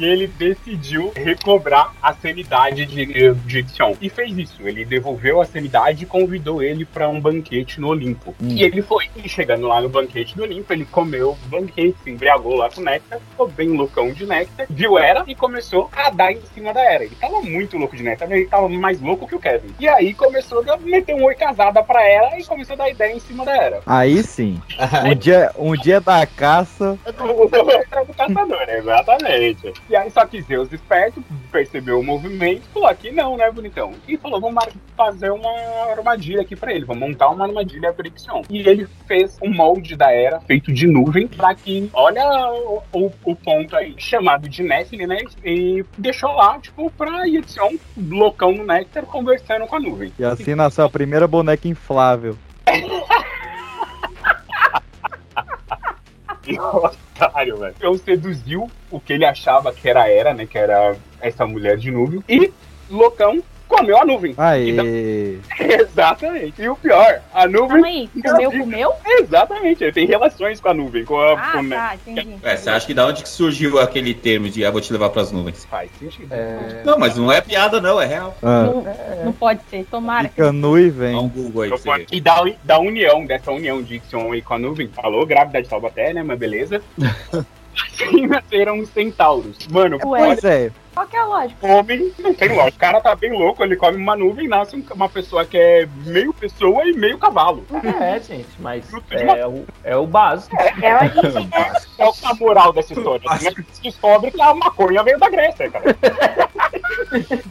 E ele decidiu recobrar a sanidade de, de Ixion. E fez isso. Ele devolveu a sanidade e convidou ele para um banquete no Olimpo. E ele foi. E chegando lá no banquete do Olimpo, ele comeu o banquete, se embriagou lá com néctar, ficou bem loucão de néctar, viu Era e começou a dar em cima da Era. Ele tava muito louco de néctar, ele tava mais louco que o Kevin. E aí começou a meter um oi casada pra Era e começou a dar ideia em cima da Era. Aí sim. Um dia, um dia da caça. Era do caçador, exatamente. E aí, só que Zeus esperto percebeu o movimento, falou aqui não, né, bonitão? E falou, vamos fazer uma armadilha aqui pra ele, vamos montar uma armadilha Ixion. E ele fez um molde da era feito de nuvem pra que, olha o, o- o ponto aí, chamado de Nephilim, né? E deixou lá, tipo, pra Ixion, loucão no néctar, conversando com a nuvem. E assim nasceu a primeira boneca inflável. Que otário, velho. Então seduziu o que ele achava que era Era, né? Que era essa mulher de Núbio. E loucão comeu a nuvem. Aê! Exatamente. E o pior, a nuvem. Calma aí, comeu, comeu? Exatamente, ele tem relações com a nuvem. Com a, Ah, com, tá, entendi. É, você acha que da onde que surgiu aquele termo de ah, vou te levar pras nuvens? Faz sentido. Não, mas não é piada, não, é real. Ah, Não, não pode ser, tomara. fica nu e vem. Dá um Google aí. E da, da união, dessa união de Ixion aí com a nuvem, falou grávida de Taubaté, né? Mas beleza. Assim nasceram os centauros. Mano, Pois é. Qual que é a lógica? Homem, não tem lógica. O cara tá bem louco, ele come uma nuvem e nasce um- uma pessoa que é meio pessoa e meio cavalo. É, gente, mas é o, é o básico. É a moral dessa história. Assim, né? Se descobre que a maconha veio da Grécia, cara.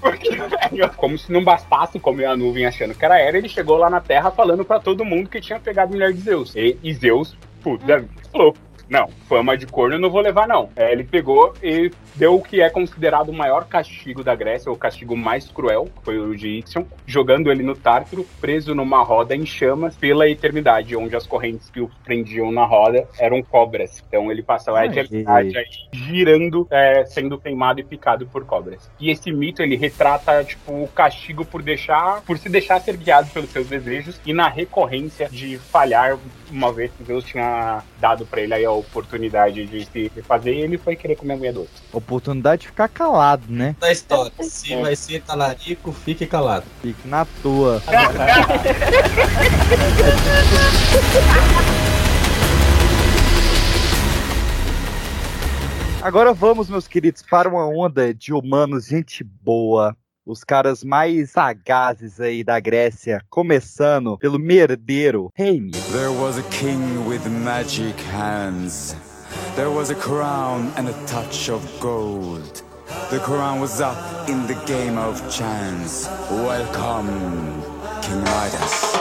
Porque, velho, como se não bastasse comer a nuvem achando que era era, ele chegou lá na Terra falando pra todo mundo que tinha pegado a mulher de Zeus. E, e Zeus, puta, falou. Não, fama de corno eu não vou levar, não. É, ele pegou e deu o que é considerado o maior castigo da Grécia, o castigo mais cruel, que foi o de Ixion, jogando ele no Tártaro, preso numa roda em chamas pela eternidade, onde as correntes que o prendiam na roda eram cobras. Então ele passou a eternidade aí girando, é, sendo queimado e picado por cobras. E esse mito ele retrata tipo o castigo por deixar, por se deixar ser guiado pelos seus desejos e na recorrência de falhar uma vez que Deus tinha dado pra ele a oportunidade de se fazer, e ele foi querer comer a mulher do outro. Oportunidade de ficar calado, né? Da história. Se vai ser talarico, fique calado. Fique na tua. Agora vamos, meus queridos, para uma onda de humanos, gente boa. Os caras mais sagazes aí da Grécia, começando pelo merdeiro, Reimi. There was a king with magic hands. There was a crown and a touch of gold. The crown was up in the game of chance. Welcome, King Midas.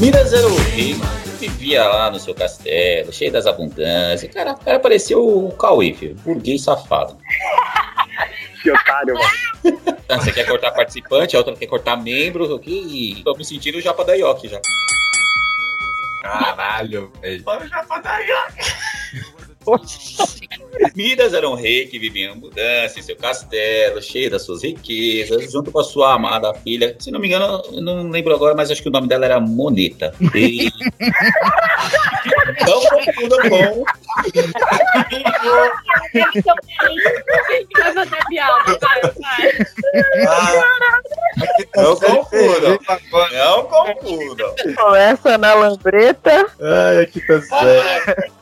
Midas era o rei, mano. Vivia lá no seu castelo, cheio das abundâncias. Cara, o cara parecia o Cauê, filho, burguês safado. Que otário, mano. Ah, Você quer cortar participante, a outra quer cortar membros aqui e tô me sentindo o japa da Yoki já. Caralho, velho. Olha o japa da Yoki. Midas era um rei que vivia em abundância em seu castelo, cheio das suas riquezas, junto com a sua amada filha. Se não me engano, eu não lembro agora, mas acho que o nome dela era Moneta. E... Não confunda com. Não confundam. Não confundam. Começa na lambreta. Ai, aqui tá sério.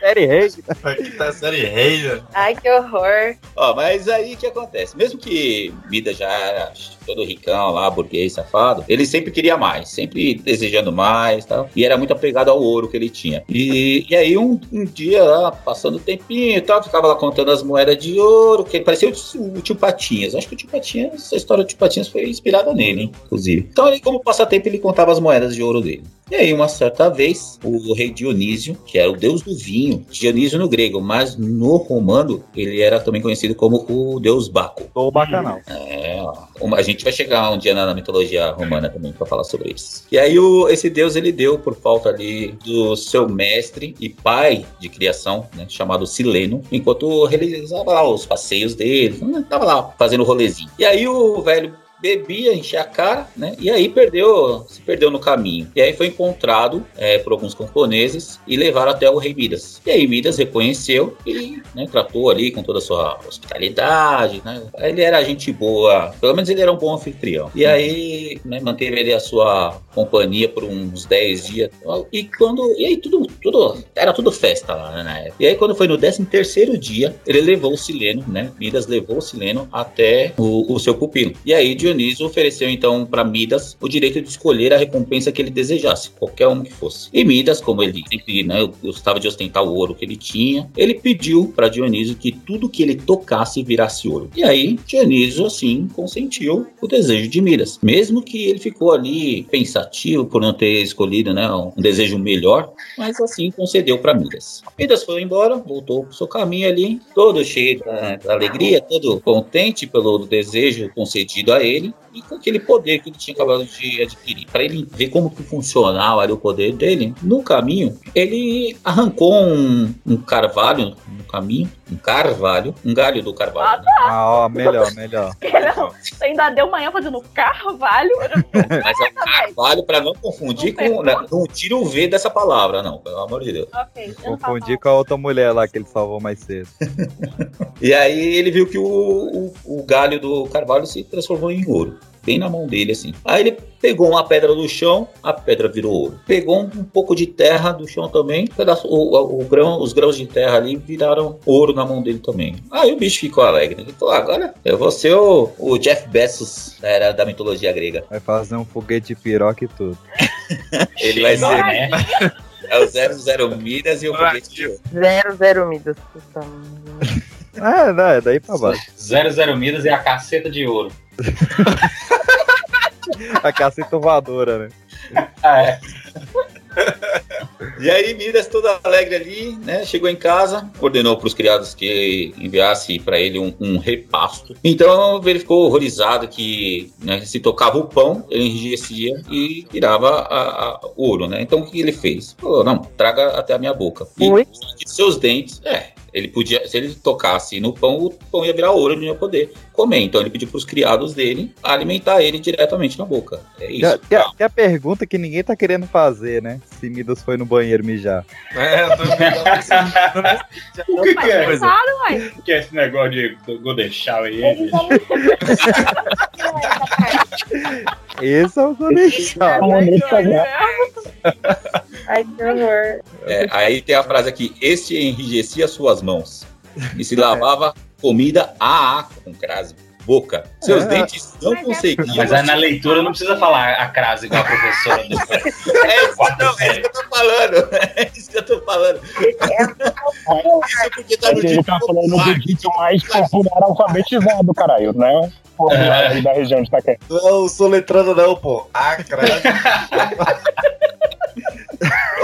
Série rei. Aqui tá série rei. Ai, que horror. Ó, mas aí o que acontece? Mesmo que Midas já todo ricão lá, burguês, safado, ele sempre queria mais, sempre desejando mais e tal. E era muito apegado ao ouro que ele tinha. E, e aí um, um dia lá, passando o tempinho e tal, ficava lá contando as moedas de ouro, que parecia o, o tio Patinhas. Acho que o tio Patinhas, essa história do tio Patinhas foi inspirada nele, hein, inclusive. Então ele, como passatempo, ele contava as moedas de ouro dele. E aí, uma certa vez, o rei Dionísio, que era o deus do vinho, Dionísio no grego, mas no romano, ele era também conhecido como o deus Baco. Ou bacanal. É, ó. Uma- a gente vai chegar um dia na, na mitologia romana também para falar sobre isso. E aí, o, esse deus, ele deu por falta ali do seu mestre e pai de criação, né, chamado Sileno, enquanto realizava lá os passeios dele, né, tava lá fazendo rolezinho. E aí, o velho bebia, enchia a cara, né? E aí perdeu, se perdeu no caminho. E aí foi encontrado é, por alguns camponeses e levaram até o rei Midas. E aí Midas reconheceu e né, tratou ali com toda a sua hospitalidade, né? Ele era gente boa, pelo menos ele era um bom anfitrião. E aí né, manteve ele a sua companhia por uns 10 dias. E quando e aí tudo, tudo era tudo festa lá né. E aí quando foi no 13 terceiro dia, ele levou o Sileno, né? Midas levou o Sileno até o, o seu pupilo. E aí Dionísio ofereceu então para Midas o direito de escolher a recompensa que ele desejasse, qualquer um que fosse. E Midas, como ele sempre né, gostava de ostentar o ouro que ele tinha, ele pediu para Dionísio que tudo que ele tocasse virasse ouro. E aí Dionísio assim consentiu o desejo de Midas, mesmo que ele ficou ali pensativo por não ter escolhido né, um desejo melhor, mas assim concedeu para Midas. Midas foi embora, voltou pro seu caminho ali, todo cheio da, da alegria, todo contente pelo desejo concedido a ele e com aquele poder que ele tinha acabado de adquirir. Para ele ver como que funcionava o poder dele, no caminho, ele arrancou um, um carvalho caminho, um carvalho, um galho do carvalho. né? Ah, ó, melhor, melhor. Não, ainda deu manhã fazendo carvalho. Mas é um carvalho para não confundir com. Né, não tira o V dessa palavra, não, pelo amor de Deus. ok, eu não falo Confundi com a outra mulher lá que ele salvou mais cedo. E aí ele viu que o, o, o galho do carvalho se transformou em ouro. Bem na mão dele, assim. Aí ele pegou uma pedra do chão, a pedra virou ouro. Pegou um, pouco de terra do chão também, um pedaço, o, o- o grão, os grãos de terra ali viraram ouro na mão dele também. Aí o bicho ficou alegre. Ele falou: agora eu vou ser o, o Jeff Bezos da, era da mitologia grega. Vai fazer um foguete de piroca e tudo. Ele vai ser, né? É o 00 Midas e o foguete de ouro. Zero, zero Midas. É, não, é daí pra baixo. 00 Midas e a caceta de ouro. A caceta voadora, né? Ah, é. E aí, Midas, todo alegre ali, né? Chegou em casa, ordenou para os criados que enviasse para ele um, um repasto. Então, ele ficou horrorizado que né, se tocava o pão, ele enrijecia e virava a- a- ouro, né? Então, o que ele fez? Falou: não, traga até a minha boca. E de seus dentes, é. Ele podia, se ele tocasse no pão, o pão ia virar ouro, ele não ia poder comer. Então ele pediu para os criados dele alimentar ele diretamente na boca. É isso. Tem a, tem a pergunta que ninguém tá querendo fazer, né? Se Midas foi no banheiro mijar. É, eu tô O que, que é? O que é esse negócio de Golden Shower aí? Eles Esse é o Zonechal. Ai, que horror. É, aí tem a frase aqui: Este enrijecia suas mãos e se lavava comida a a com crase boca. Seus É. dentes não conseguiam. Mas aí na leitura não precisa falar a crase igual a professora É isso, não, é isso que eu tô falando. É isso que eu tô falando. Isso porque tá no Ele tá falando do dito mais popular alfabetizado, caralho, né? aí da região de Itaquera. Não, soletrando não, pô. Acra.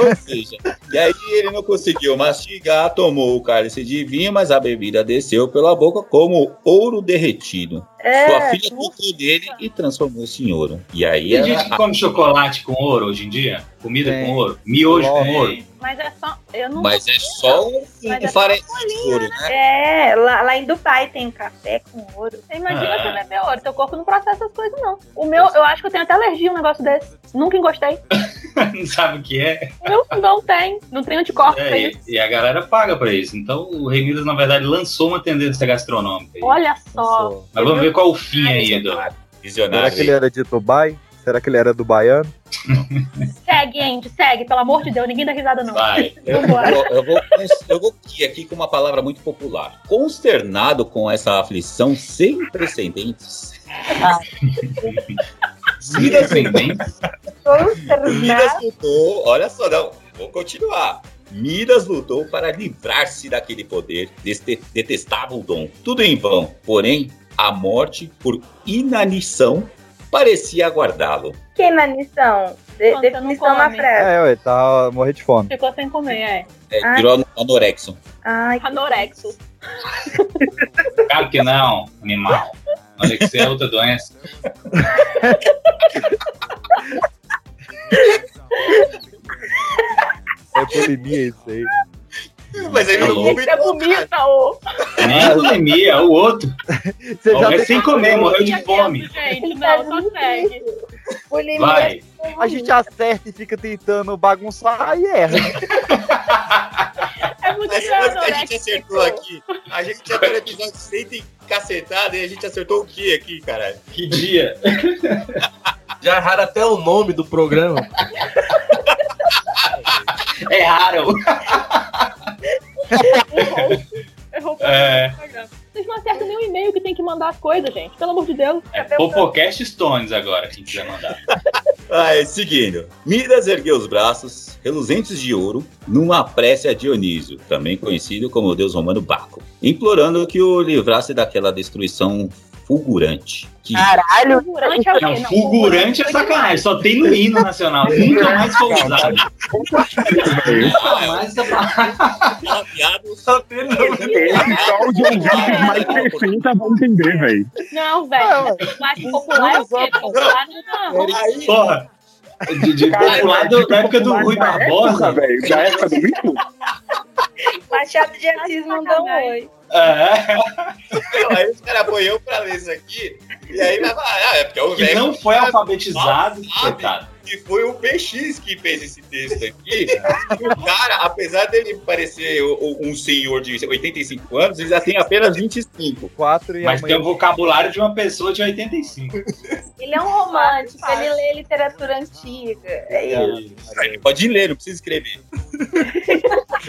Ou seja, e aí ele não conseguiu mastigar, tomou o cálice de vinho, mas a bebida desceu pela boca como ouro derretido. É, Sua filha tocou nele e transformou-se em ouro. E aí Tem ela- gente que come chocolate com ouro hoje em dia? Comida Tem. com ouro? Miojo com ouro? Mas é só. Eu não. Mas é só um, Mas um é farelo uma de ouro, né? É, lá, lá em Dubai tem café com ouro. Você imagina Ah. você beber ouro, teu corpo não processa essas coisas, não. O meu, eu acho que eu tenho até alergia a um negócio desse. Nunca encostei. Não sabe o que é? Eu não tem. Não tem anticorpos pra É, isso. e, a galera paga pra isso. Então o Rei Midas, na verdade, lançou uma tendência gastronômica. aí. Olha só. Mas vamos ver qual o fim aí, Edu. Será Visionário. que ele era de Dubai? Será que ele era do baiano? Segue, Andy, segue, pelo amor de Deus. Ninguém dá risada, não. Vai. Eu, eu, eu vou, eu vou ir aqui com uma palavra muito popular. Consternado com essa aflição sem precedentes. Midas, Midas lutou, olha só, não, vou continuar. Midas lutou para livrar-se daquele poder, deste detestável dom. Tudo em vão, porém, a morte por inanição parecia aguardá-lo. Que inanição? De, definição na frase. É, ué, tá morrer de fome. Ficou sem comer, é. É, Ai. virou anorexo. Ai, Anorexo. Claro que não, animal. Anorexia é outra doença. É bulimia isso aí. Mas ele não come É bonita, ô. Nem bulimia, o outro. Você já Ó, é sem comer, morreu de fome. Gente, não, só segue. bulimia. Vai. A gente acerta e fica tentando bagunçar e erra. É muito a gente acertou aqui? A gente já tá no episódio 100 e cacetada e a gente acertou o que aqui, caralho? Que dia. Já erraram até o nome do programa. Erraram. Errou É. Vocês não acertam nem o e-mail que tem que mandar as coisas, gente. Pelo amor de Deus. É Popocast Stones agora, quem quiser mandar. Aí, seguindo. Midas ergueu os braços, reluzentes de ouro, numa prece a Dionísio, também conhecido como o deus romano Baco, implorando que o livrasse daquela destruição fulgurante. Que Caralho. Fulgurante é o quê? Não, fulgurante é sacanagem, só tem no hino nacional. Nunca mais foi usado. Nunca mais essa palavra. Só tem no Só os ouvintes mais 60 vão entender, velho. Não, velho. Mas popular é o quê? Popular não. Porra. De, de popular do- da época do Rui Barbosa. velho. Da época do Mico. Machado de Assis mandou um oi. É, aí os caras põem eu pra ler isso aqui, e aí vai falar, ah, é porque é o que não foi alfabetizado, coitado. Que foi o PX que fez esse texto aqui. o cara, apesar dele parecer um senhor de 85 anos, ele já tem apenas 25. Quatro e Mas tem o vocabulário de uma pessoa de 85. Ele é um romântico, ele lê literatura antiga. É isso. Ele pode ler, não precisa escrever.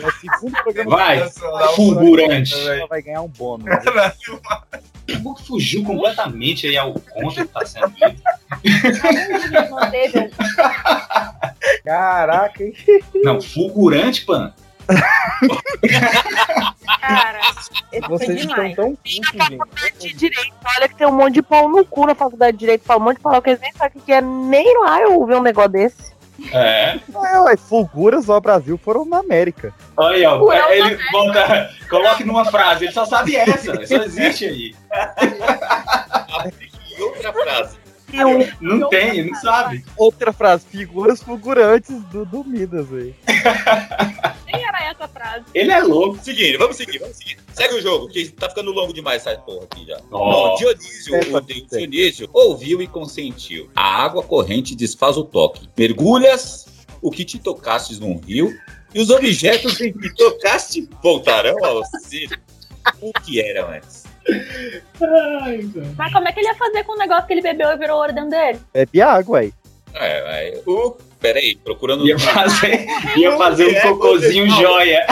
É o segundo programa Vai, fulgurante. Vai ganhar um bônus. né? O Book fugiu completamente aí ao contra que tá sendo dito. Caraca, hein? Não, fulgurante, pan. Cara, Vocês estão tão putos, gente. de direito. Olha que tem um monte de pau no cu na faculdade de direito. Fala um monte de palavra que eles nem sabem o que é. Nem lá eu ouvi um negócio desse. É. É, ué, Fulguras ao Brasil foram na América. Olha aí, ó. Fulgurão Ele volta, coloque numa frase, ele só sabe essa. Só existe aí. E outra frase. Não tem, não sabe. Outra frase, figuras fulgurantes do, do Midas, velho. Nem era essa frase. Ele é louco. Seguindo, vamos seguir, vamos seguir. Segue o jogo, que tá ficando longo demais essa porra aqui já. Ó. Bom, Dionísio, É, o Dionísio, ouviu e consentiu. A água corrente desfaz o toque. Mergulhas o que te tocastes num rio, e os objetos em que tocaste voltarão ao auxílio. O que eram antes? Mas como é que ele ia fazer com o negócio que ele bebeu e virou ouro dentro dele? Bebe água aí. É, é, o, peraí, procurando. Ia fazer, ia fazer um cocôzinho joia.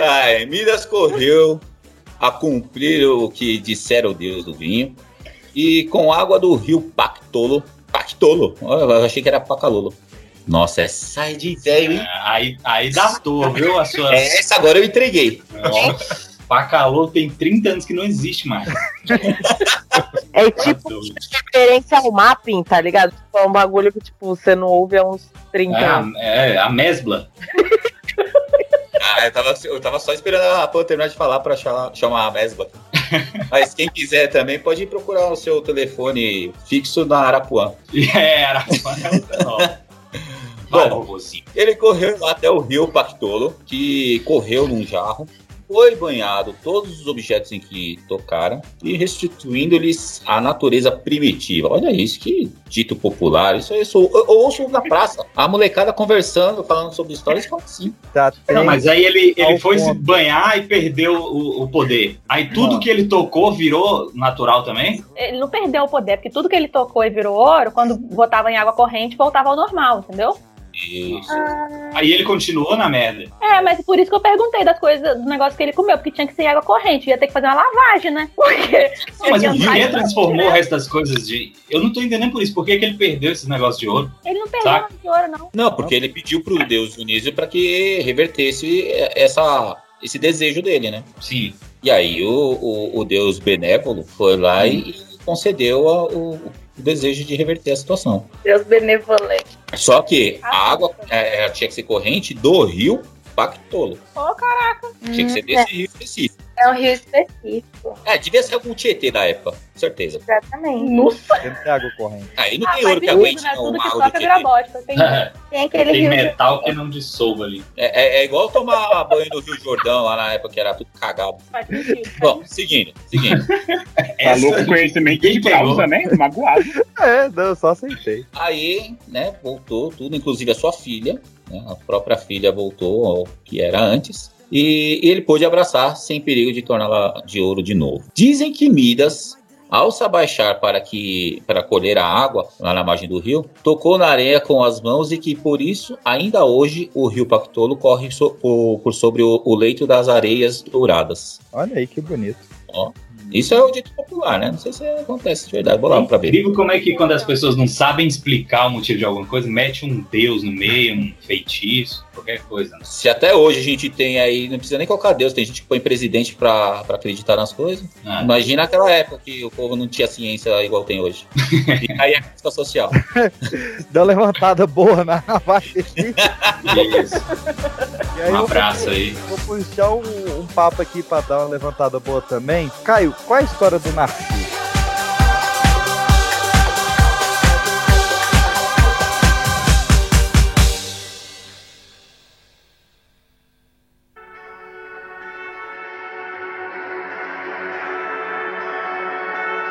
Ai, Midas correu a cumprir o que dissera o deus do vinho e com água do rio Pactolo. Pactolo, eu achei que era Pacalolo. Nossa, essa é de velho, hein? Aí, aí datou, viu? A sua. Essa agora eu entreguei. Nossa, Pacalô tem 30 anos que não existe mais. É tipo referência ao mapping, tá ligado? Tipo, é um bagulho que, tipo, você não ouve há uns 30 É, anos. a- é, a mesbla. Ah, eu tava, eu tava só esperando a Pan terminar de falar pra chamar, chamar a Mesba. Mas quem quiser também pode procurar o seu telefone fixo na Arapuã. É, Arapuã é outra robozinho. Ele correu até o rio Pactolo, que correu num jarro, foi banhado todos os objetos em que tocaram e restituindo-lhes a natureza primitiva. Olha isso, que dito popular. Isso aí eu, sou, eu ouço na praça. A molecada conversando, falando sobre histórias, fala assim. Tá, Não, mas aí ele, ele foi se banhar e perdeu o, o poder. Aí tudo que ele tocou virou natural também? Ele não perdeu o poder, porque tudo que ele tocou e virou ouro, quando botava em água corrente, voltava ao normal, entendeu? Isso. Aí ele continuou na merda. É, mas por isso que eu perguntei das coisas, dos negócios que ele comeu, porque tinha que ser água corrente, ia ter que fazer uma lavagem, né? Porque. Não, mas o Rio transformou o resto das coisas de. Eu não tô entendendo por isso. Por que, que ele perdeu esse negócio de ouro? Ele não perdeu Saca? nada de ouro, não. Não, porque ele pediu pro deus Dionísio para que revertesse essa, esse desejo dele, né? Sim. E aí o, o, o deus benévolo foi lá e, e concedeu a- o, o desejo de reverter a situação. Deus benevolente. Só que a água é, ela tinha que ser corrente do rio Pactolo. Ô, caraca. Tinha que ser desse rio específico. É um rio específico. É, devia ser algum Tietê da época, com certeza. Exatamente. Nossa. Sempre tem água corrente. Aí não Ah, tem ouro que aguente né? não, Tudo que toca vira bosta. Tem, tem aquele Tem rio. metal que não dissolva ali. É, é- é igual tomar banho no Rio Jordão, lá na época que era tudo cagado. Faz sentido. Bom, seguindo, segundo. Tá louco conhecimento de causa, né? Magoado. É, não, eu só aceitei. Aí, né, voltou tudo, inclusive a sua filha, né, a própria filha voltou ao que era antes. E, e ele pôde abraçar sem perigo de torná-la de ouro de novo. Dizem que Midas, ao se abaixar para, que, para colher a água lá na margem do rio, tocou na areia com as mãos e que por isso, ainda hoje, o rio Pactolo corre so- por, por sobre o, o leito das areias douradas. Olha aí que bonito. Ó, isso é o dito popular, né? Não sei se acontece de verdade. Vou lá pra ver. Incrível como é que quando as pessoas não sabem explicar o motivo de alguma coisa, mete um deus no meio, um feitiço, qualquer coisa. né? Se até hoje a gente tem aí, não precisa nem colocar Deus, tem gente que põe presidente pra, pra acreditar nas coisas. Ah. Imagina aquela época que o povo não tinha ciência igual tem hoje. Fica aí a crítica social. Deu uma levantada boa na baixa. Isso. E aí Um abraço aí. Vou puxar um, um papo aqui pra dar uma levantada boa também. Caio, qual é a história do Narciso?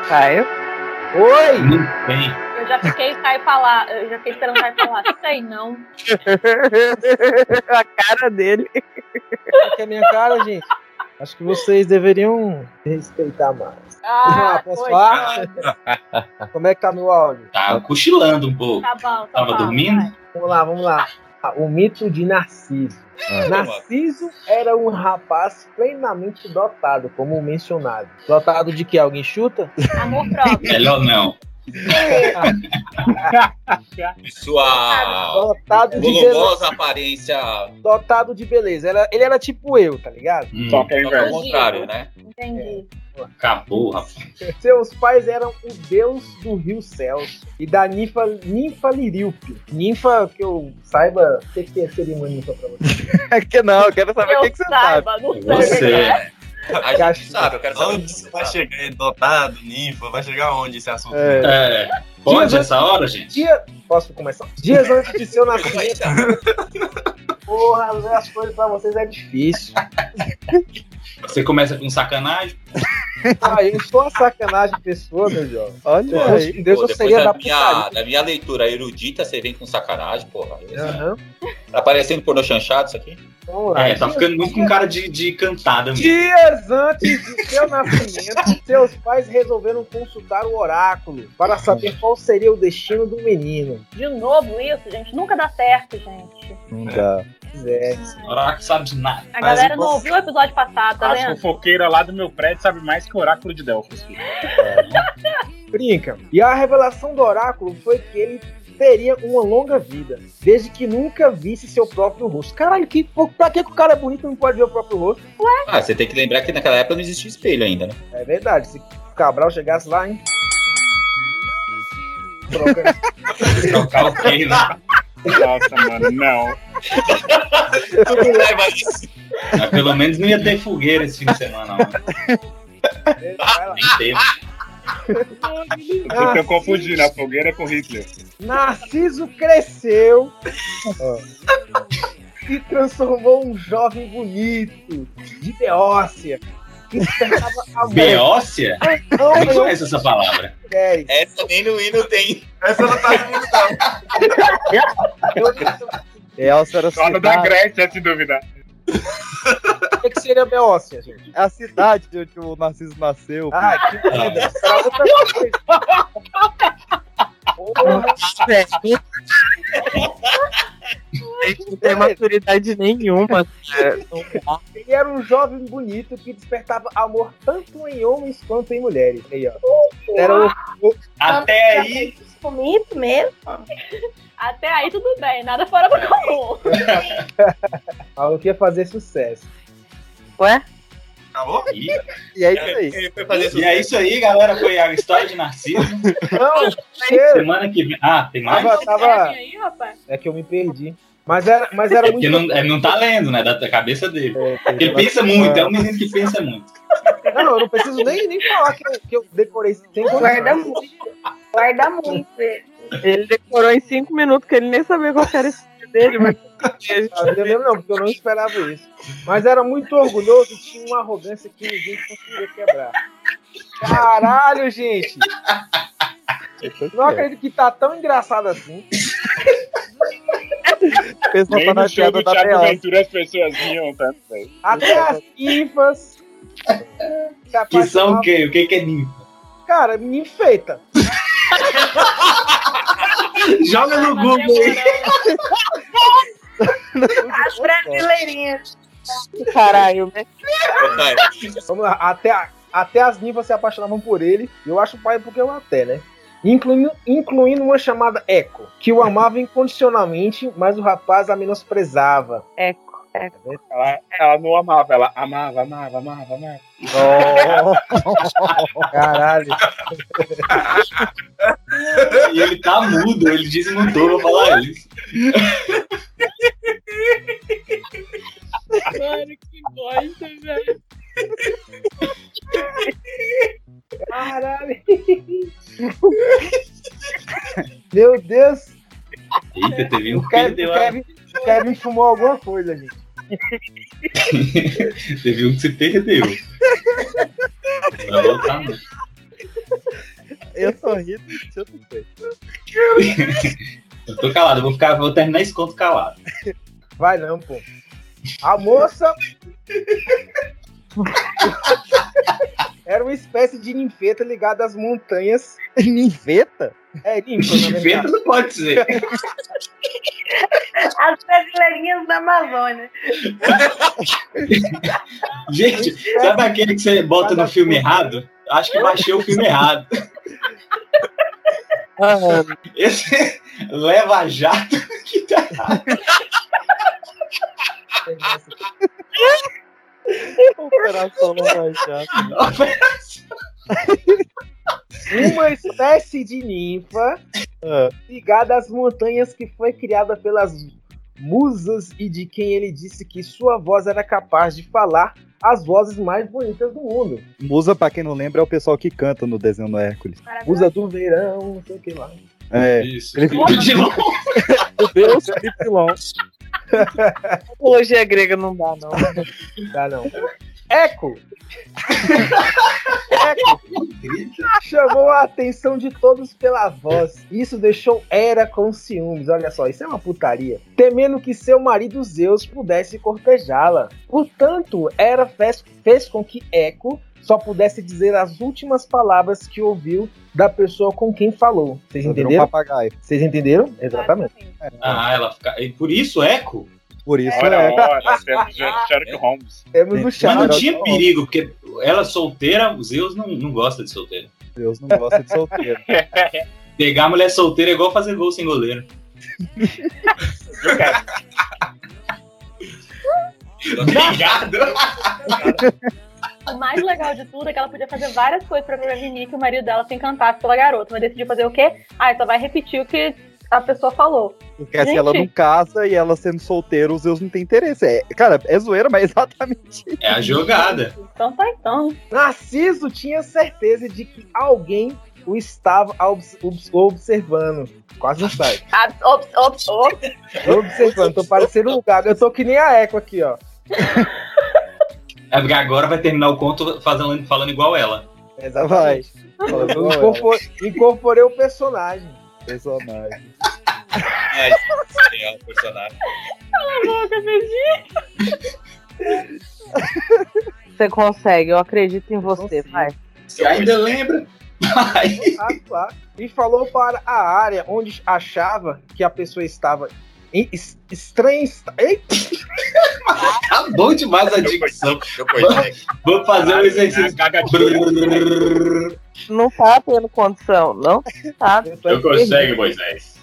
Caio? Oi! Não tem. Eu já fiquei Caio falar, eu já fiquei esperando Caio falar, sei não. a cara dele. Qual que é a minha cara, gente? Acho que vocês deveriam respeitar mais. Ah, posso foi. falar? Como é que tá meu áudio? Tá cochilando um pouco. Tá bom, tá Tava bom, dormindo? vai. Vamos lá, vamos lá. Ah, O mito de Narciso. Narciso era um rapaz plenamente dotado, como mencionado. Dotado de que? Alguém chuta? Amor próprio. Melhor não. Sua Dotado de volumosa beleza. aparência. Dotado de beleza. Era- ele era tipo eu, tá ligado? Hum, Só que é ao contrário, né? Entendi. acabou, rapaz. Seus pais eram o deus do rio Céus e da ninfa, ninfa Liríope. Ninfa, que eu saiba, o que, que seria uma ninfa pra você? É que não, eu quero saber o que, que você sabe. saiba, não sei. Você. A gente sabe, eu quero saber. Onde você vai chegar dotado, ninfa? Vai chegar onde esse assunto? É. É, pode essa hora, gente? Dia... Posso começar? Dias antes de seu nascimento. Porra, ler as coisas pra vocês é difícil. Você começa com sacanagem. Ah, eu sou a sacanagem de pessoa, meu jovem. Olha Deus, aí. Deus Pô, seria da da minha, da minha leitura erudita, você vem com sacanagem, porra. Aham. Tá parecendo pornô chanchado isso aqui? Vamos lá. É, tá ficando muito com cara de, de cantada mesmo. Dias antes de seu nascimento, seus pais resolveram consultar o oráculo para saber qual seria o destino do menino. De novo isso, gente. Nunca dá certo, gente. Dá. É, Oráculo sabe de nada. A galera não ouviu o episódio passado, tá A vendo? fofoqueira lá do meu prédio sabe mais que o oráculo de Delfos. filho. brinca. E a revelação do oráculo foi que ele teria uma longa vida, desde que nunca visse seu próprio rosto. Caralho, que, pra que o cara é bonito e não pode ver o próprio rosto? Ué? Ah, você tem que lembrar que naquela época não existia espelho ainda, né? É verdade, se o Cabral chegasse lá, hein? Trocar o quê, né? Nossa, mano, não. Mas pelo menos não ia ter fogueira esse fim de semana, não. Nem teve. Vocês estão confundindo a fogueira com Hitler. Narciso cresceu e transformou um jovem bonito, de Beócia. Beócia? Não, eu- conheço essa palavra. Essa nem no hino tem. Essa não tá no hino, É, Elsa era Só no da Grécia, se duvidar. O que, que seria Beócia, gente? é a cidade de onde o Narciso nasceu. Ah, que merda. outra coisa. Porra. Não tem maturidade nenhuma. Ele era um jovem bonito que despertava amor tanto em homens quanto em mulheres. Aí, ó. Era o- Até aí, Bonito mesmo. Até aí tudo bem, nada fora do comum. algo que ia fazer sucesso. Ué? Acabou? e, é isso aí. Ele e é isso aí, galera. Foi a história de Narciso. Não. Semana que vem. Ah, tem mais? Tava, tava... Rapaz. É que eu me perdi. Mas era, mas era É porque muito. não, é, não tá lendo, né? Da cabeça dele. É, Porque ele pensa muito, é um menino que pensa muito. Não, eu não preciso nem, nem falar que eu, que eu decorei Guarda muito. Guarda muito. Ele decorou em cinco minutos, que ele nem sabia qual que era esse dele, mas. Tá entendendo? Não, porque eu não esperava isso. Mas era muito orgulhoso e tinha uma arrogância que ninguém conseguia quebrar. Caralho, gente! Não acredito que tá tão engraçado assim. Pessoal Nem tá na no show piada do da Thiago. Ventura as pessoas riam tanto, velho. Até as infas. se Que são o quê? O que, é ninfa? Cara, me enfeita. Joga no Google aí. As brasileirinhas. Caralho, né? Vamos lá, até, a- até as ninfas se apaixonavam por ele. Eu acho pai porque eu até, né? Incluindo, incluindo uma chamada Echo, que o amava incondicionalmente, mas o rapaz a menosprezava. Eco, Ela, ela não amava, ela amava, amava, amava, amava. Caralho. E ele tá mudo, ele desmutou pra falar isso. Mano, que bosta, velho. Caralho. Meu Deus. Eita, teve um O que Kevin, perdeu o a... Kevin, o Kevin fumou alguma coisa, gente. Teve um que se perdeu. Vai voltar, não. Eu tô rindo, eu tô calado, eu vou, ficar, vou terminar esse conto calado. Vai não, pô. A moça. Era uma espécie de ninfeta ligada às montanhas. Ninfeta? É, Ninfeta verdade. não pode ser. As brasileirinhas da Amazônia. Gente, sabe aquele que você bota no filme errado? Acho que baixei o filme errado. Esse leva jato que tá errado. Operação Lava Jato. Uma espécie de ninfa ligada às montanhas que foi criada pelas musas e de quem ele disse que sua voz era capaz de falar as vozes mais bonitas do mundo. Musa, pra quem não lembra, é o pessoal que canta no desenho do Hércules. Musa do verão, não sei o que lá. É. Isso. Ele. Meu Deus, Felipe Hoje é grega, não dá, não. Dá não. Eco! Eco! Chamou a atenção de todos pela voz. Isso deixou Hera com ciúmes. Olha só, isso é uma putaria. Temendo que seu marido Zeus pudesse cortejá-la. Portanto, Hera fez, fez com que Eco só pudesse dizer as últimas palavras que ouviu da pessoa com quem falou. Vocês Virou um entenderam? papagaio. Vocês entenderam? Exatamente. Ah, ela fica. E por isso, eco? Por isso Ora, é. ora, temos Sherlock Holmes. Temos Mas não tinha perigo, porque ela solteira, o Zeus não, não gosta de solteira. Deus não gosta de solteiro. Pegar a mulher solteira é igual fazer gol sem goleiro. Obrigado. O mais legal de tudo é que ela podia fazer várias coisas pra prevenir que o marido dela se encantasse pela garota, mas decidiu fazer o quê? Ah, só vai repetir o que a pessoa falou. Porque se Gente. ela não casa e ela sendo solteira, os Zeus não tem interesse. É, cara, é zoeira, mas é exatamente É a jogada. Então tá então. Narciso tinha certeza de que alguém o estava obs- obs- observando. Quase não sai. Ah, ops, ops, ops. Observando, tô parecendo um gago. Eu tô que nem a Eco aqui, ó. É porque agora vai terminar o conto falando, falando igual ela. Exatamente. Eu incorpor- incorporei o personagem. Personagem. Ai, é o personagem. Cala a boca, Beijinho. Você consegue, eu acredito em você, vai. Você ainda lembra? Ah, claro. E falou para a área onde achava que a pessoa estava em es- estranha. esta- Eita! Tá bom demais a dicção. Vou fazer um exercício. Não tá tendo condição, não? Tá. Eu consegue, Moisés.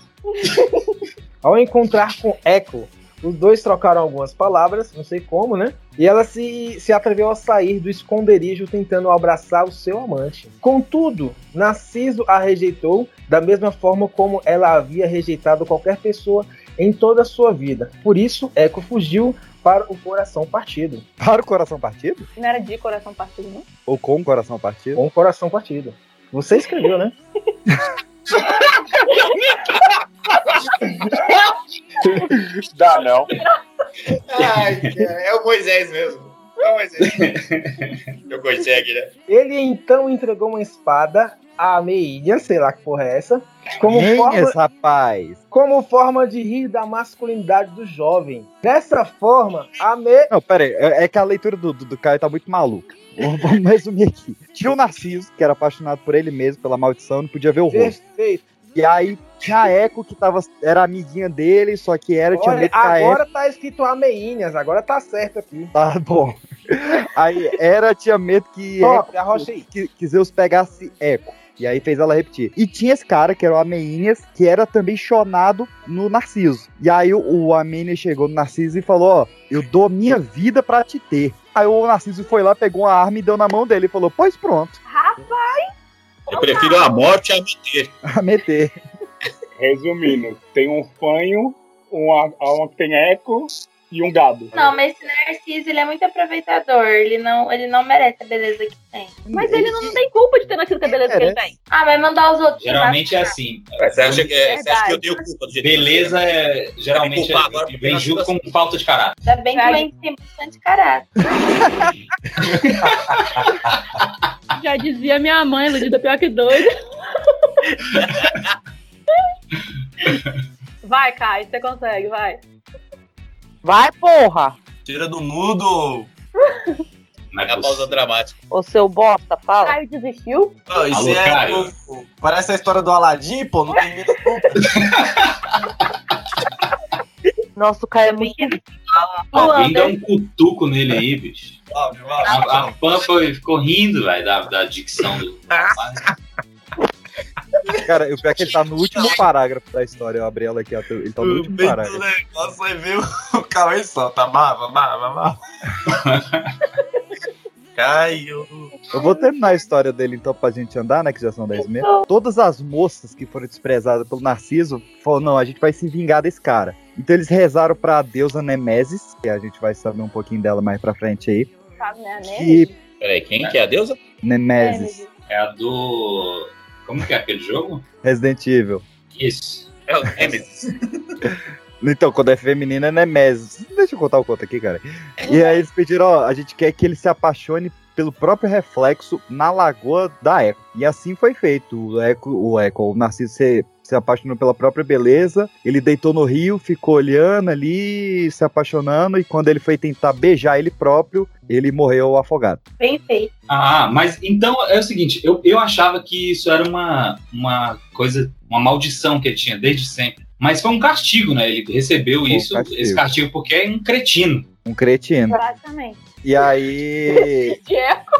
Ao encontrar com Echo, os dois trocaram algumas palavras, não sei como, né? E ela se, se atreveu a sair do esconderijo tentando abraçar o seu amante. Contudo, Narciso a rejeitou da mesma forma como ela havia rejeitado qualquer pessoa em toda a sua vida. Por isso, Echo fugiu para o coração partido. Para o coração partido? Não era de coração partido, não? Ou com o coração partido? Com o coração partido. Você escreveu, né? Dá não. Ai, cara, é o Moisés mesmo. É o Moisés. Eu consegue, né? Ele então entregou uma espada a Meídia, sei lá que porra é essa, como é forma, rapaz? como forma de rir da masculinidade do jovem. Dessa forma, a Me... Não, pera aí. É é que a leitura do, do, do Caio tá muito maluca. Vamos vamos resumir aqui. Tinha o Narciso, que era apaixonado por ele mesmo, pela maldição, não podia ver o rosto. Perfeito. E aí tinha a Echo, que tava, era amiguinha dele, só que era, tinha Olha, medo que a agora Echo... tá escrito Ameinhas, agora tá certo aqui. Tá bom. Aí era, tinha medo que, Top, Echo- que, que Zeus pegasse Echo. E aí fez ela repetir. E tinha esse cara, que era o Ameinhas, que era também chonado no Narciso. E aí o, o Ameinhas chegou no Narciso e falou, ó, eu dou minha vida pra te ter. Aí o Narciso foi lá, pegou uma arma e deu na mão dele e falou, pois pronto, Rapaz! Eu prefiro a morte a meter. a meter. Resumindo, tem um fanho, uma, uma que tem eco e um gado. Não, mas esse Narciso, ele é muito aproveitador. Ele não, ele não merece a beleza que tem. Mas ele não tem culpa de ter nascido com a beleza que ele tem. Ah, vai mandar os outros. Geralmente é assim. Você acha, que, é- você acha que eu tenho culpa do jeito que eu Beleza é, geralmente culpar é, vem junto com falta de caráter. Ainda bem que o Andy tem bastante caráter. Já dizia minha mãe, iludida pior que doida. Vai, Kai, você consegue, vai. Vai, porra! Tira do mudo. Não É a pausa dramática. Ô seu bosta, fala. Caio desistiu? Não, isso Alô, é. Caio. o- o- parece a história do Aladim, pô. Não tem medo. Nossa, o Caio é muito. Alguém dá um cutuco nele aí, bicho. A, a fã foi, ficou rindo, velho, da, da dicção do Cara, o pior é que ele tá no último parágrafo da história. Eu abri ela aqui, ó, ele tá no último Bem parágrafo. negócio, vai ver o Cauê solta. Bava, bava, bava. Caio. Eu vou terminar a história dele então pra gente andar, né? Que já são 10 meses. Todas as moças que foram desprezadas pelo Narciso falaram: não, a gente vai se vingar desse cara. Então eles rezaram pra deusa Nemesis, que a gente vai saber um pouquinho dela mais pra frente aí. Sabe, né? né? Que Peraí, quem que é a deusa? Nemesis, É a do. Como que é aquele jogo? Resident Evil. Isso. É o Nemesis. Então, quando é feminina é Nemesis. Deixa eu contar o conto aqui, cara. E aí eles pediram, ó, a gente quer que ele se apaixone pelo próprio reflexo na lagoa da Eco. E assim foi feito. O Eco, o, Eco, o Narciso se, se apaixonou pela própria beleza. Ele deitou no rio, ficou olhando ali, se apaixonando. E quando ele foi tentar beijar ele próprio, ele morreu afogado. Bem feito. Ah, mas então é o seguinte, eu, eu achava que isso era uma, uma coisa, uma maldição que ele tinha desde sempre. Mas foi um castigo, né? Ele recebeu Foi um isso, castigo. esse castigo, porque é um cretino. Um cretino. Praticamente. E aí. Tcheco.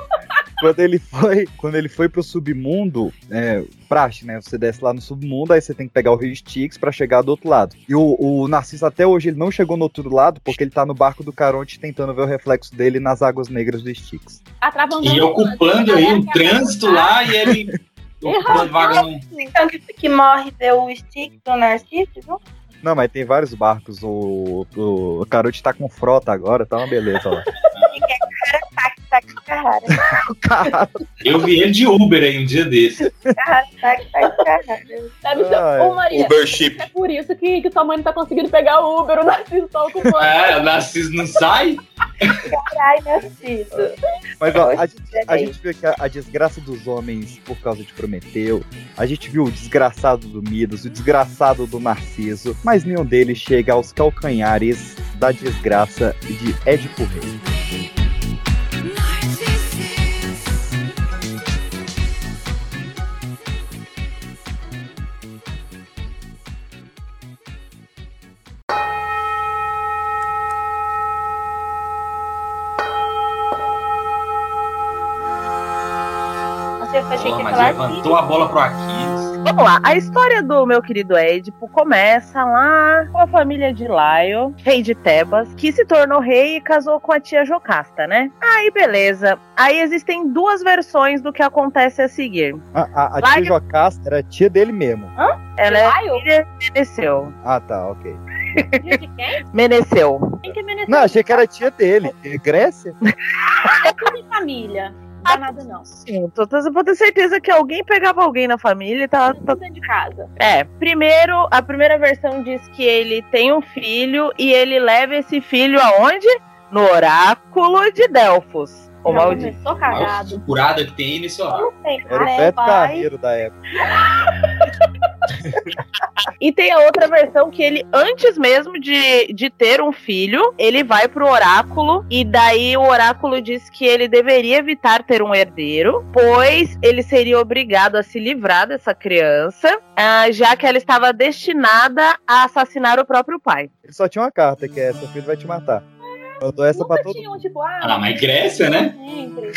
Quando ele foi, quando ele foi pro submundo, é, praxe, né? Você desce lá no submundo, aí você tem que pegar o rio Styx pra chegar do outro lado. E o, o Narciso até hoje ele não chegou no outro lado porque ele tá no barco do Caronte tentando ver o reflexo dele nas águas negras do Styx. E ocupando aí um trânsito lá e ele ocupando vaga no. Então que, que morre deu o stick do Narciso, viu? Não, mas tem vários barcos. O, o, o Caronte tá com frota agora, tá uma beleza lá. Caralho. Eu vi ele de Uber aí um dia desse. Caralho. Deve ser. Ai. Ô, Maria. Ubership. É por isso que, que sua mãe não tá conseguindo pegar o Uber, o Narciso tá ocupando. É, o Narciso não sai? Caralho, Narciso. Mas ó, a gente, a gente viu que a, a desgraça dos homens por causa de Prometeu, a gente viu o desgraçado do Midas, o desgraçado do Narciso, mas nenhum deles chega aos calcanhares da desgraça de Édipo Rei. Mas falar levantou a bola pro Aquiles. Vamos lá, a história do meu querido Édipo começa lá com a família de Laio, rei de Tebas, que se tornou rei e casou com a tia Jocasta, né? Aí beleza. Aí existem duas versões do que acontece a seguir. A, a, a Vai- tia Jocasta era tia dele mesmo. Ela é filha de Meneceu. Ah, tá, ok. Filho de quem? Meneceu. Quem que é Meneceu? Não, achei que era tia dele. Grécia? É tudo em família. Não dá nada, não. Sim, tô, tô, vou ter certeza que alguém pegava alguém na família e tava, Tudo dentro de casa. É, primeiro, a primeira versão diz que ele tem um filho e ele leva esse filho aonde? No oráculo de Delfos. O maldito. começou cagado. Curada que tem nesse ó. Não tem Era o Beto pai. Carreiro da época. E tem a outra versão que ele, antes mesmo de, de ter um filho, ele vai pro oráculo e daí o oráculo diz que ele deveria evitar ter um herdeiro, pois ele seria obrigado a se livrar dessa criança, ah, já que ela estava destinada a assassinar o próprio pai. Ele só tinha uma carta, que é seu filho vai te matar. Mandou essa pra Nunca todo tinham, tipo, ah, Ah, mas Grécia, né? sempre.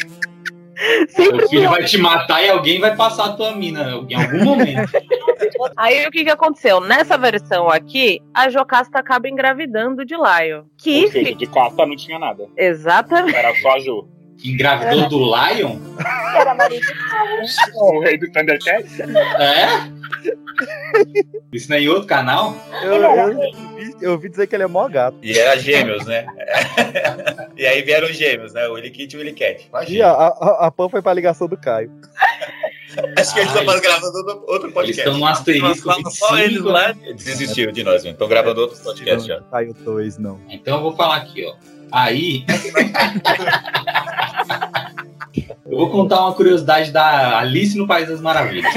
Sempre O filho vai te matar e alguém vai passar a tua mina em algum momento. Aí o que, que aconteceu? Nessa versão aqui, a Jocasta acaba engravidando de Laio. Que Ou seja, de casta não tinha nada. Exatamente. Era só a Ju. Engravidou do Lion? Era marido. O rei do Thundercat? É? Isso não é em outro canal? Eu, eu, vi- eu ouvi dizer que ele é mó gato. E era gêmeos, né? e aí vieram gêmeos, né? O Willy Kit e o Willy Cat. E a, a, a Pan foi pra ligação do Caio. Acho que eles estão gravando outro, outro podcast. Eles estão no asterisco Só- Só 25, eles lá desistiu de nós, Estão gravando outros podcasts já. 2, não. Então eu vou falar aqui, ó. Aí. eu vou contar uma curiosidade da Alice no País das Maravilhas.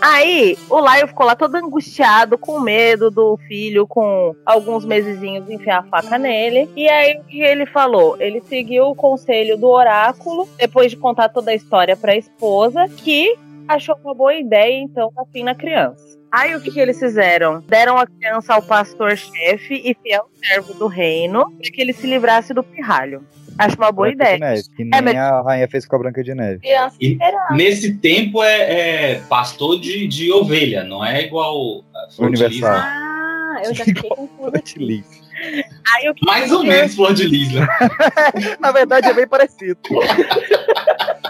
Aí o Laio ficou lá todo angustiado, com medo do filho, com alguns mesezinhos enfiar a faca nele. E aí o que ele falou? Ele seguiu o conselho do oráculo, depois de contar toda a história pra esposa, que achou uma boa ideia, então, tá fim na criança. Aí o que, que eles fizeram? Deram a criança ao pastor-chefe e fiel servo do reino, para que ele se livrasse do pirralho. Acho uma boa de ideia. Neve, que nem É, mas- a rainha fez com a Branca de Neve. E nesse tempo é, é pastor de, de ovelha, não é igual a Flor de Lis, Universal. Ah, eu já fiquei confusa. Liz. Aí o que Mais ou menos Flor de Lis, né? Na verdade é bem parecido.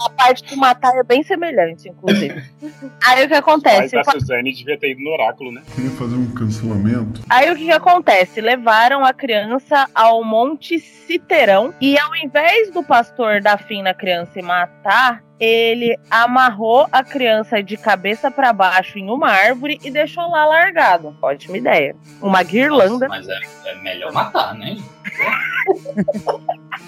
a parte de matar é bem semelhante, inclusive. Aí o que Mas acontece? a Suzane devia ter ido no oráculo, né? Queria fazer um cancelamento. Aí o que, que acontece? Levaram a criança ao Monte Citerão e ao invés do pastor dar fim na criança e matar, ele amarrou a criança de cabeça para baixo em uma árvore e deixou lá largado. Ótima ideia. Uma guirlanda. Mas é, é melhor matar, né?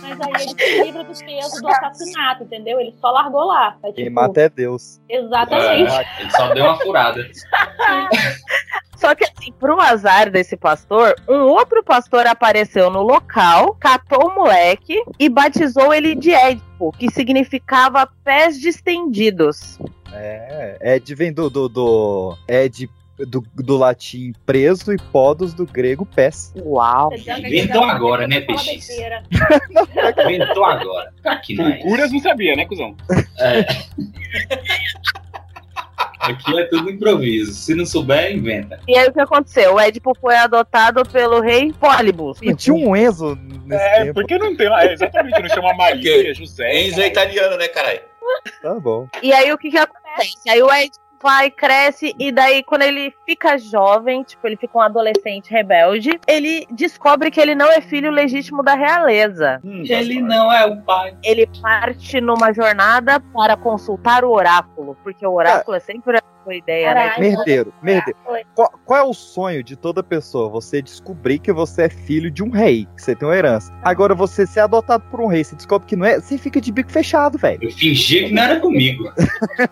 Mas aí ele se livra dos pesos do assassinato, entendeu? Ele só largou lá. É, Quem tipo, mata é Deus. Exatamente. É, ele só deu uma furada. Só que assim, pro azar desse pastor, um outro pastor apareceu no local, catou o moleque e batizou ele de Édipo, que significava pés distendidos. É, Ed vem do, do, do Ed do, do latim preso e podos do grego pés. Uau. Inventou agora, né, PX? Inventou agora. Tá aqui, né? Curas não sabia, né, cuzão? É. Aqui é tudo improviso. Se não souber, inventa. E aí o que aconteceu? O Édipo foi adotado pelo rei Pólibus. E tinha um Enzo nesse É, tempo. porque não tem lá. É, exatamente, não chama Maria, José. Enzo é italiano, né, caralho? Tá bom. E aí o que que acontece? Aí o Édipo vai, cresce, e daí quando ele fica jovem, tipo, ele fica um adolescente rebelde, ele descobre que ele não é filho legítimo da realeza. Ele não é o pai. Ele parte numa jornada para consultar o oráculo, porque o oráculo é sempre a boa ideia, né? Caralho. Merdeiro, merdeiro. Qual, qual é o sonho de toda pessoa? Você descobrir que você é filho de um rei, que você tem uma herança. Agora, você ser adotado por um rei, você descobre que não é, você fica de bico fechado, velho. Eu fingi que não era comigo.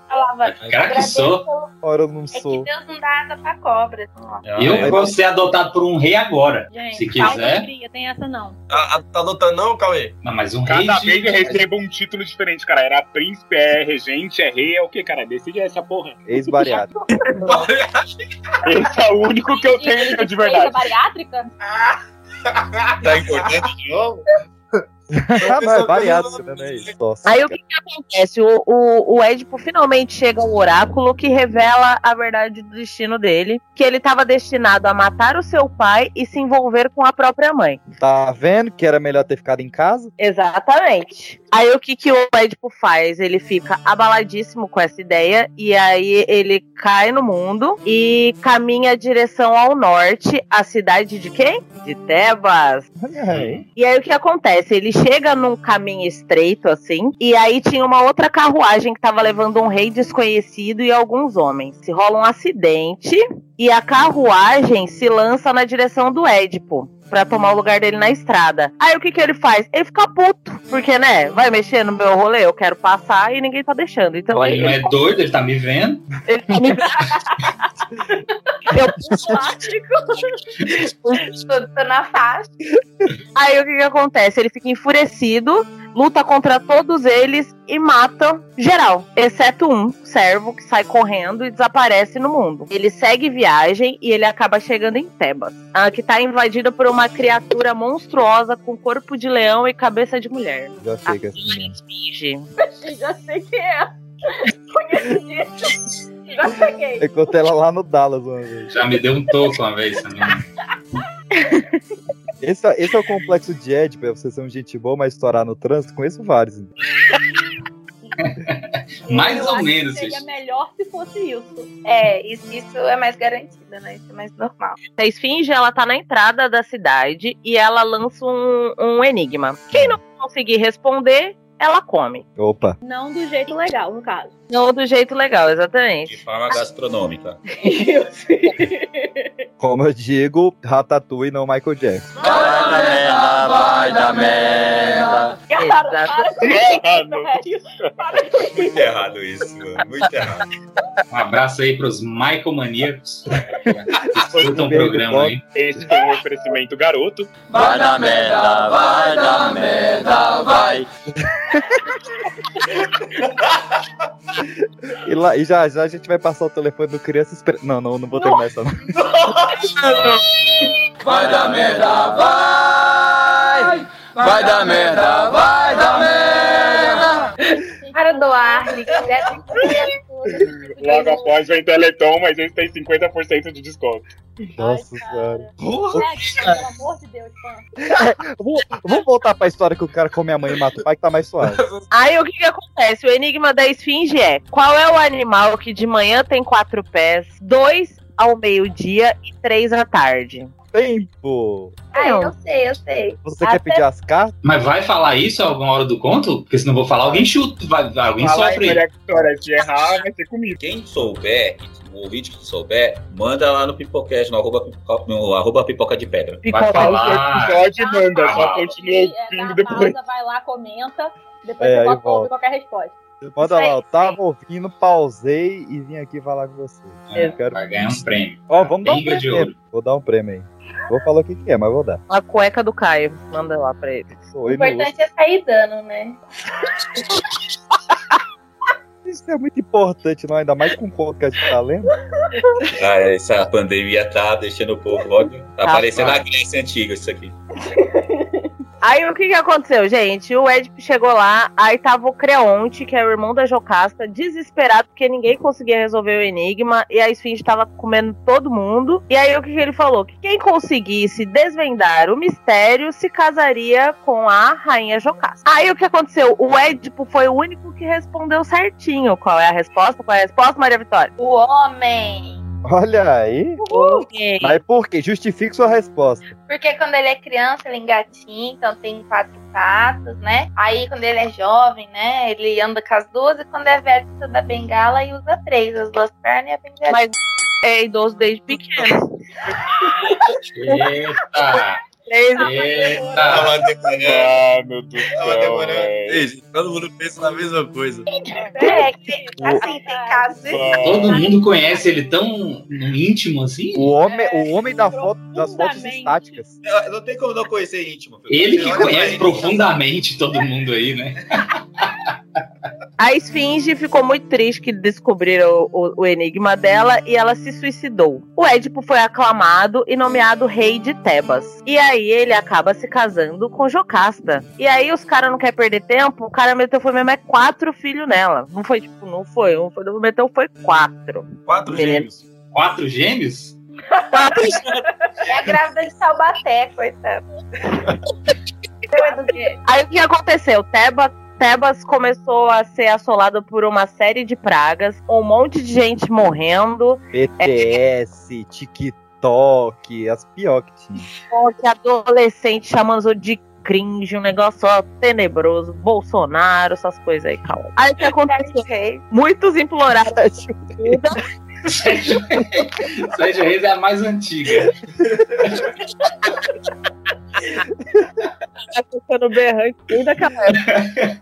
Falava, Cara que sou. Ora, eu não É que sou. Deus não dá asa pra cobra. Ó. Eu vou ser adotado por um rei agora. Gente, Se quiser. fria, tem essa não. Tá, tá adotando não, Cauê? Não, mas um rei. Cada vez eu recebo um título diferente, cara. Era príncipe, é regente, é rei, é o que, cara? Decide essa porra. Ex-bariátrico. Esse é o único que eu tenho de verdade. bariátrica? Tá importante de novo? ah, não, é é isso. Nossa, Aí o que, que acontece? O, o, o Édipo finalmente chega ao oráculo que revela a verdade do destino dele, que ele estava destinado a matar o seu pai e se envolver com a própria mãe. Tá vendo que era melhor ter ficado em casa? Exatamente. Aí o que, que o Édipo faz? Ele fica abaladíssimo com essa ideia e aí ele cai no mundo e caminha em direção ao norte, a cidade de quem? De Tebas. E aí o que acontece? Ele chega num caminho estreito assim, e aí tinha uma outra carruagem que tava levando um rei desconhecido e alguns homens. Se rola um acidente e a carruagem se lança na direção do Édipo. Pra tomar o lugar dele na estrada. Aí o que que ele faz? Ele fica puto. Porque, né? Vai mexer no meu rolê, eu quero passar e ninguém tá deixando. Então Ele não é doido, ele tá me vendo. ele tá me Eu plástico. Tô, tô na faixa. Aí o que, que acontece? Ele fica enfurecido, luta contra todos eles e mata geral, exceto um servo que sai correndo e desaparece no mundo. Ele segue viagem e ele acaba chegando em Tebas, que tá invadida por uma criatura monstruosa com corpo de leão e cabeça de mulher. Já sei que é essa. Esfinge. Já sei quem é. Conheci. Já peguei. Eu encontrei ela lá no Dallas uma vez. Já me deu um toco uma vez também. Esse, é- esse é o complexo de Édipo, é você ser um gente boa, mas estourar no trânsito. Conheço vários. Mais Eu ou menos, Seria isso. melhor se fosse isso. É, isso, isso é mais garantido, né? Isso é mais normal. A esfinge, ela tá na entrada da cidade e ela lança um, um enigma. Quem não conseguir responder, ela come. Opa. Não do jeito legal, no caso. Não do jeito legal, exatamente. De forma gastronômica. Como eu digo, Ratatouille não Michael Jackson. Vai dar merda. Cara, para com isso, velho. Para com isso. Muito errado isso, mano. Muito errado. Um abraço aí pros Michael Maníacos. Escutam o programa aí. Esse foi um oferecimento garoto. Vai dar merda, vai dar merda, vai. E, lá, e já, já a gente vai passar o telefone do criança espera... Não, não, não vou terminar essa não. Vai dar merda, vai. Vai dar merda, vai dar merda. Para doar, se Logo após o Teleton, mas esse tem 50% de desconto. Nossa senhora. Pelo amor de Deus. Vamos, vamos voltar pra história que o cara come a mãe e mata o pai, que tá mais suave. Aí o que, que acontece? O enigma da esfinge é: qual é o animal que de manhã tem quatro pés, dois ao meio-dia e três à tarde? Tempo! Ah, eu sei, eu sei. Você quer pedir as cartas? Mas vai falar isso alguma hora do conto? Porque se não vou falar, alguém chuta, vai, vai- alguém Fala aí, sofre. Maria Vitória, se errar, vai ser comigo. Quem souber, o ouvinte que souber, manda lá no Pipocast, no arroba, pipoca- no arroba pipoca de pedra. Vai falar. Episódio manda, só continua é, ouvindo dá depois. pausa, vai lá, comenta. Depois É, você bota qualquer resposta. Manda lá, eu tava ouvindo, pausei e vim aqui falar com você. É, Eu quero... Vai ganhar um prêmio. Ó, vamos dar um Pinga de prêmio. ouro. Vou dar um prêmio aí. Vou falar o que, que é, mas vou dar. A cueca do Caio. Manda lá pra ele. O importante é sair dando, né? isso é muito importante, não? Ainda mais com o conto que a gente tá lendo. Ah, essa pandemia tá deixando o povo, ó, tá Tá, parecendo a Grécia antiga isso aqui. Aí o que que aconteceu, gente? O Ed chegou lá, aí tava o Creonte, que é o irmão da Jocasta, desesperado porque ninguém conseguia resolver o enigma e a Esfinge tava comendo todo mundo. E aí o que que ele falou? Que quem conseguisse desvendar o mistério se casaria com a rainha Jocasta. Aí o que aconteceu? O Édipo foi o único que respondeu certinho. Qual é a resposta? Qual é a resposta, Maria Vitória? O homem. Olha aí. Mas por quê? Justifique sua resposta. Porque quando ele é criança, ele engatinha, então tem quatro patas, né? Aí quando ele é jovem, né? Ele anda com as duas, e quando é velho, precisa da bengala e usa três, as duas pernas e a bengala. Mas é idoso desde pequeno. Eita! Eita! Tava demorando. Ah, meu Deus Tava demorando. velho. Ei, gente, Todo mundo pensa na mesma coisa. É, que, assim, tem casos. Todo mundo conhece ele tão íntimo assim? O homem, o homem da foto, das fotos estáticas. Eu- Não tem como não conhecer íntimo. Ele que conhece profundamente todo mundo aí, né? A Esfinge ficou muito triste que descobriram o, o enigma dela e ela se suicidou. O Édipo foi aclamado e nomeado rei de Tebas. E aí ele acaba se casando com Jocasta. E aí os caras não querem perder tempo, o cara meteu foi mesmo é quatro filhos nela. Não foi tipo, não foi um, foi, meteu foi quatro. Quatro Menino. gêmeos. Quatro gêmeos? É a grávida de Taubaté, coitada. Aí o que aconteceu? Teba, Tebas começou a ser assolada por uma série de pragas, um monte de gente morrendo. BTS, TikTok, as pior que tinha. que adolescente chamando de cringe, um negócio ó, tenebroso, Bolsonaro, essas coisas aí, calma. Aí o que aconteceu? Muitos imploraram ajuda. Sérgio Sérgio Reis é a mais antiga. Tá tocando berrante desde aquela época.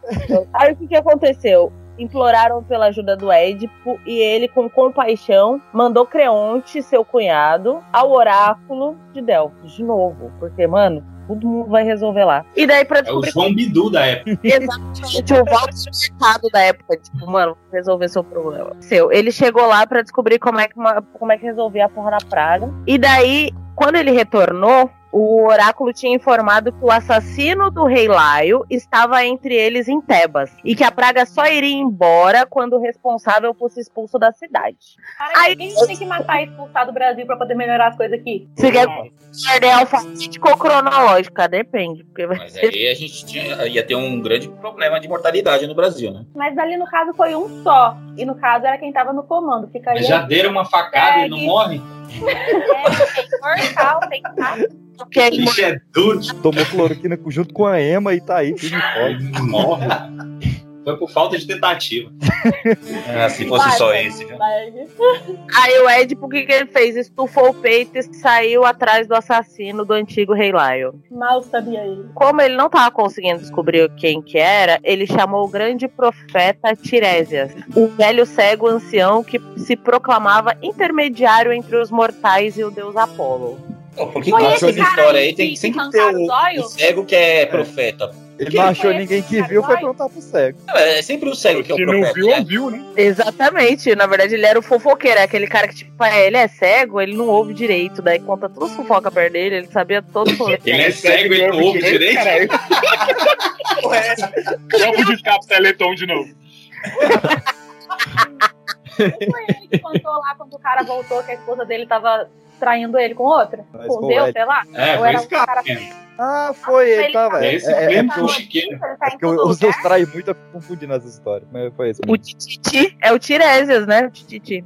Aí o que, que aconteceu? Imploraram pela ajuda do Édipo e ele, com compaixão, mandou Creonte, seu cunhado, ao oráculo de Delfos, de novo. Porque, mano, todo mundo vai resolver lá. E daí, pra É o descobrir João Bidu da época. Exatamente, o Walter mercado da época, tipo, mano, resolver seu problema. Seu, ele chegou lá pra descobrir como é que uma- como é que resolvia a porra da praga. E daí, quando ele retornou, o oráculo tinha informado que o assassino do rei Laio estava entre eles em Tebas e que a praga só iria embora quando o responsável fosse expulso da cidade. Cara, por que a gente tem que matar e expulsar do Brasil pra poder melhorar as coisas aqui? Se quer ordem alfabética ou cronológica, depende, porque Mas ser aí a gente tinha- ia ter um grande problema de mortalidade no Brasil, né? Mas ali no caso foi um só. E no caso era quem tava no comando. Fica aí. Mas já deram uma facada e não morre? É, tem mortal, tem porque O bicho é duro. Tomou cloroquina junto com a Ema e tá aí. Morre. Foi por falta de tentativa. Ah, se fosse só esse, viu? Aí o Édipo, o que, que ele fez? Estufou o peito e saiu atrás do assassino do antigo rei Laio. Mal sabia ele. Como ele não tava conseguindo descobrir quem que era, ele chamou o grande profeta Tiresias, o velho cego ancião que se proclamava intermediário entre os mortais e o deus Apolo. Pô, Por que Foi essa história aí tem que sempre ter o, o cego que é profeta? Ele não achou ninguém que viu, foi perguntar pro cego. É sempre o cego que é o Se não profeta. viu, né? ouviu, né? Exatamente, na verdade ele era o fofoqueiro, é aquele cara que, tipo, é, ele é cego, ele não ouve direito, daí conta toda a fofoca perto dele, ele sabia todo o Ele é cego, ele não ouve direito? Vamos de escape Teleton de novo. Foi ele que contou lá quando o cara voltou que a esposa dele tava traindo ele com outra? Mas Com Deus, o sei lá? É, Ou foi era esse um cara. Ah, foi, ele tá- É, Esse é, é, mesmo porque- chiqueiro. é porque os seus traem muito, confundindo as histórias. Mas foi esse O. Tititi é o Tiresias, né? O Tititi.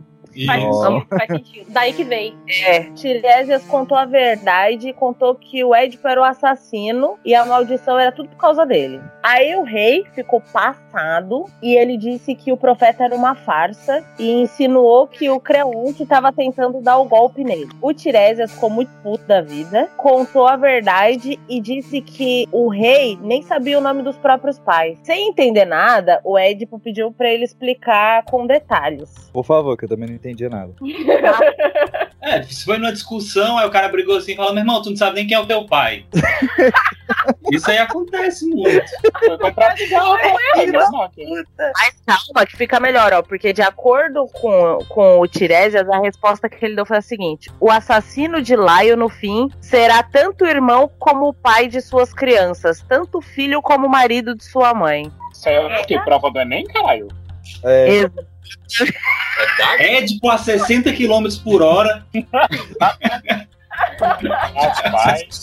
Faz faz sentido. Daí que veio. É, Tiresias contou a verdade, contou que o Édipo era o assassino e a maldição era tudo por causa dele. Aí o rei ficou passado e ele disse que o profeta era uma farsa e insinuou que o Creonte estava tentando dar o golpe nele. O Tiresias ficou muito puto da vida, contou a verdade e disse que o rei nem sabia o nome dos próprios pais. Sem entender nada, o Édipo pediu para ele explicar com detalhes. Por favor, que eu também não entendi nada. É, se foi numa discussão, aí o cara brigou assim e falou: meu irmão, tu não sabe nem quem é o teu pai. Isso aí acontece muito. Foi comprar cigarro Mas calma, que fica melhor, ó. Porque de acordo com, com o Tiresias, a resposta que ele deu foi a seguinte: o assassino de Laio, no fim, será tanto o irmão como o pai de suas crianças, tanto filho como o marido de sua mãe. Isso aí é o que? Prova do Enem, caralho? É, É tipo a 60 km por hora.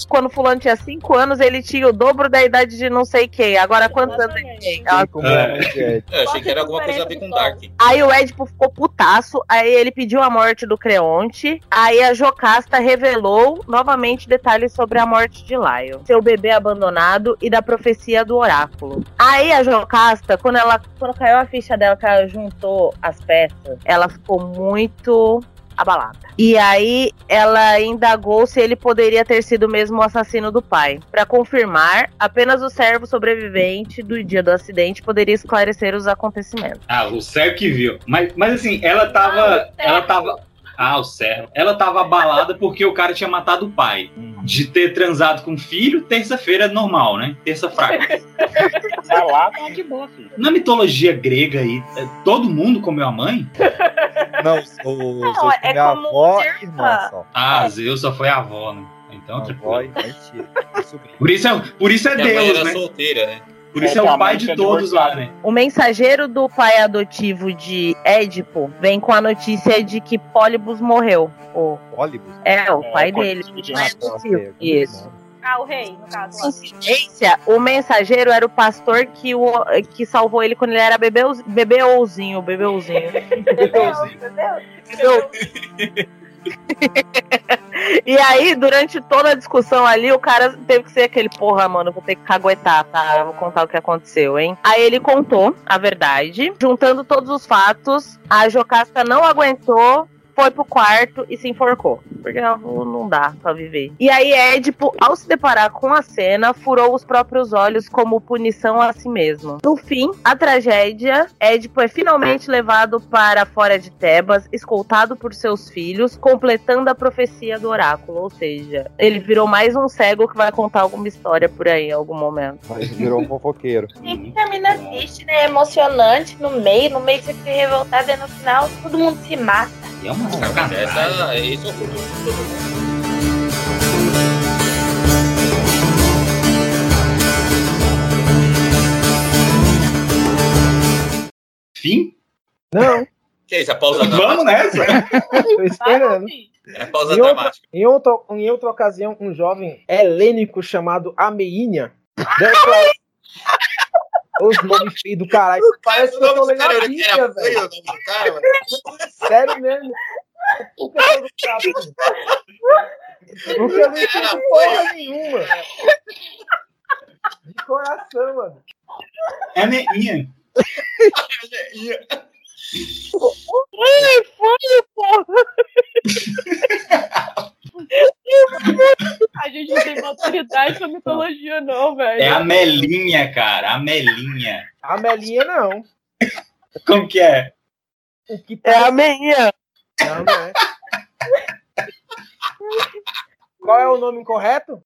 Quando o fulano tinha 5 anos, ele tinha o dobro da idade de não sei quem. Agora, quantos anos ele tem? Ela- como é, é. Eu achei que era alguma coisa a ver com Dark. Aí o Edipo ficou putaço, aí ele pediu a morte do Creonte, aí a Jocasta revelou novamente detalhes sobre a morte de Laio, seu bebê abandonado e da profecia do oráculo. Aí a Jocasta, quando ela quando caiu a ficha dela, que ela juntou as peças, ela ficou muito abalada. E aí ela indagou se ele poderia ter sido mesmo o assassino do pai. Pra confirmar, apenas o servo sobrevivente do dia do acidente poderia esclarecer os acontecimentos. Ah, o Servo que viu. Mas, mas assim, ela tava. ela tava. Ah, o Servo. Ela tava abalada porque o cara tinha matado o pai. De ter transado com o filho, terça-feira é normal, né? Terça fraca. Tá lá, tá de boa, filho. Na mitologia grega aí, é, todo mundo comeu a mãe? Não, o, Não, Zeus é comeu a avó e irmã só. Ah, Zeus só foi a avó, né? Então, A avó e sobrinho. Por isso é, por isso é Deus, né? solteira, né? Por isso é o pai de todos lá, né? O mensageiro do pai adotivo de Édipo vem com a notícia de que Pólibus morreu. O, Pólibus? é, o É, pai conhecido dele. de Pai Natal, adotivo. Ok, Isso. Ah, o rei, no caso. o mensageiro era o pastor que, o, que salvou ele quando ele era bebeus, bebeouzinho, bebeouzinho. E aí, durante toda a discussão ali, o cara teve que ser aquele, porra, mano, vou ter que caguetar, tá? Eu vou contar o que aconteceu, hein? Aí ele contou a verdade, juntando todos os fatos, a Jocasta não aguentou, foi pro quarto e se enforcou. Porque não dá pra viver. E aí, Édipo, ao se deparar com a cena, furou os próprios olhos como punição a si mesmo. No fim, a tragédia, Édipo é finalmente levado para fora de Tebas, escoltado por seus filhos, completando a profecia do oráculo. Ou seja, ele virou mais um cego que vai contar alguma história por aí em algum momento. Mas virou um fofoqueiro. Sempre termina triste, né? Emocionante no meio, no meio você fica revoltado e no final todo mundo se mata. É uma sacanagem. Esse é o futuro de todo mundo. Fim? Não, Que é isso? A pausa Vamos dramática? nessa? tô esperando. É a pausa Em outra, dramática. em, outra, em outra ocasião, um jovem helênico chamado Ameinha declarou os nomes feios do caralho. Parece que eu tô lendo a Bíblia, velho. Sério mesmo. Por que eu não sabe? Eu não entendi porra nenhuma. De coração, mano. É meinha. Ai, foi, porra! A gente não tem maturidade pra mitologia, não, velho. É a Melinha, cara. A Melinha. A Melinha não. Como que é? O que É a meinha. Não, não é. Qual é o nome incorreto?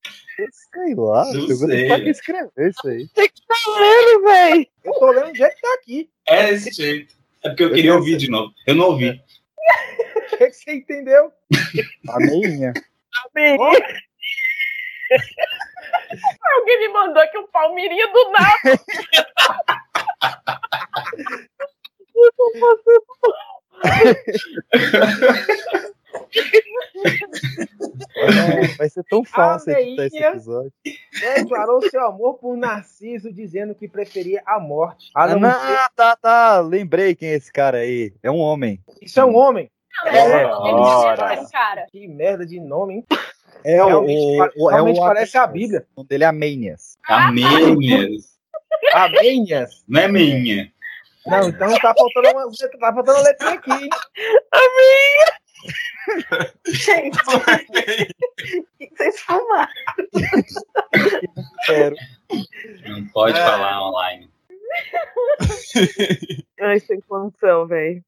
Sei lá, Não eu sei. pra que escrever isso aí. Você que tá lendo, véi? Eu tô lendo do jeito que tá aqui. É desse jeito. É porque eu queria ouvir de novo. Eu não ouvi. O que, que você entendeu? A meinha. A meinha. Alguém me mandou aqui um palmeirinha do nada. Eu tô passando Ah, Vai ser tão fácil editar esse episódio. Declarou seu amor por Narciso, dizendo que preferia a morte. A Ah, não não, ser- tá, tá. Lembrei quem é esse cara aí. É um homem. Isso é um homem. Ora. cara. Que merda de nome, hein? É o. Realmente, o- é realmente o parece a Bíblia. O nome dele é Amênias. Amênias. Amênias. Não é meinha. Não, então tá faltando uma, letra- tá faltando uma letrinha aqui, hein? Gente, o que vocês fumaram? Quero. Não pode falar online. Ai, sem condição, velho.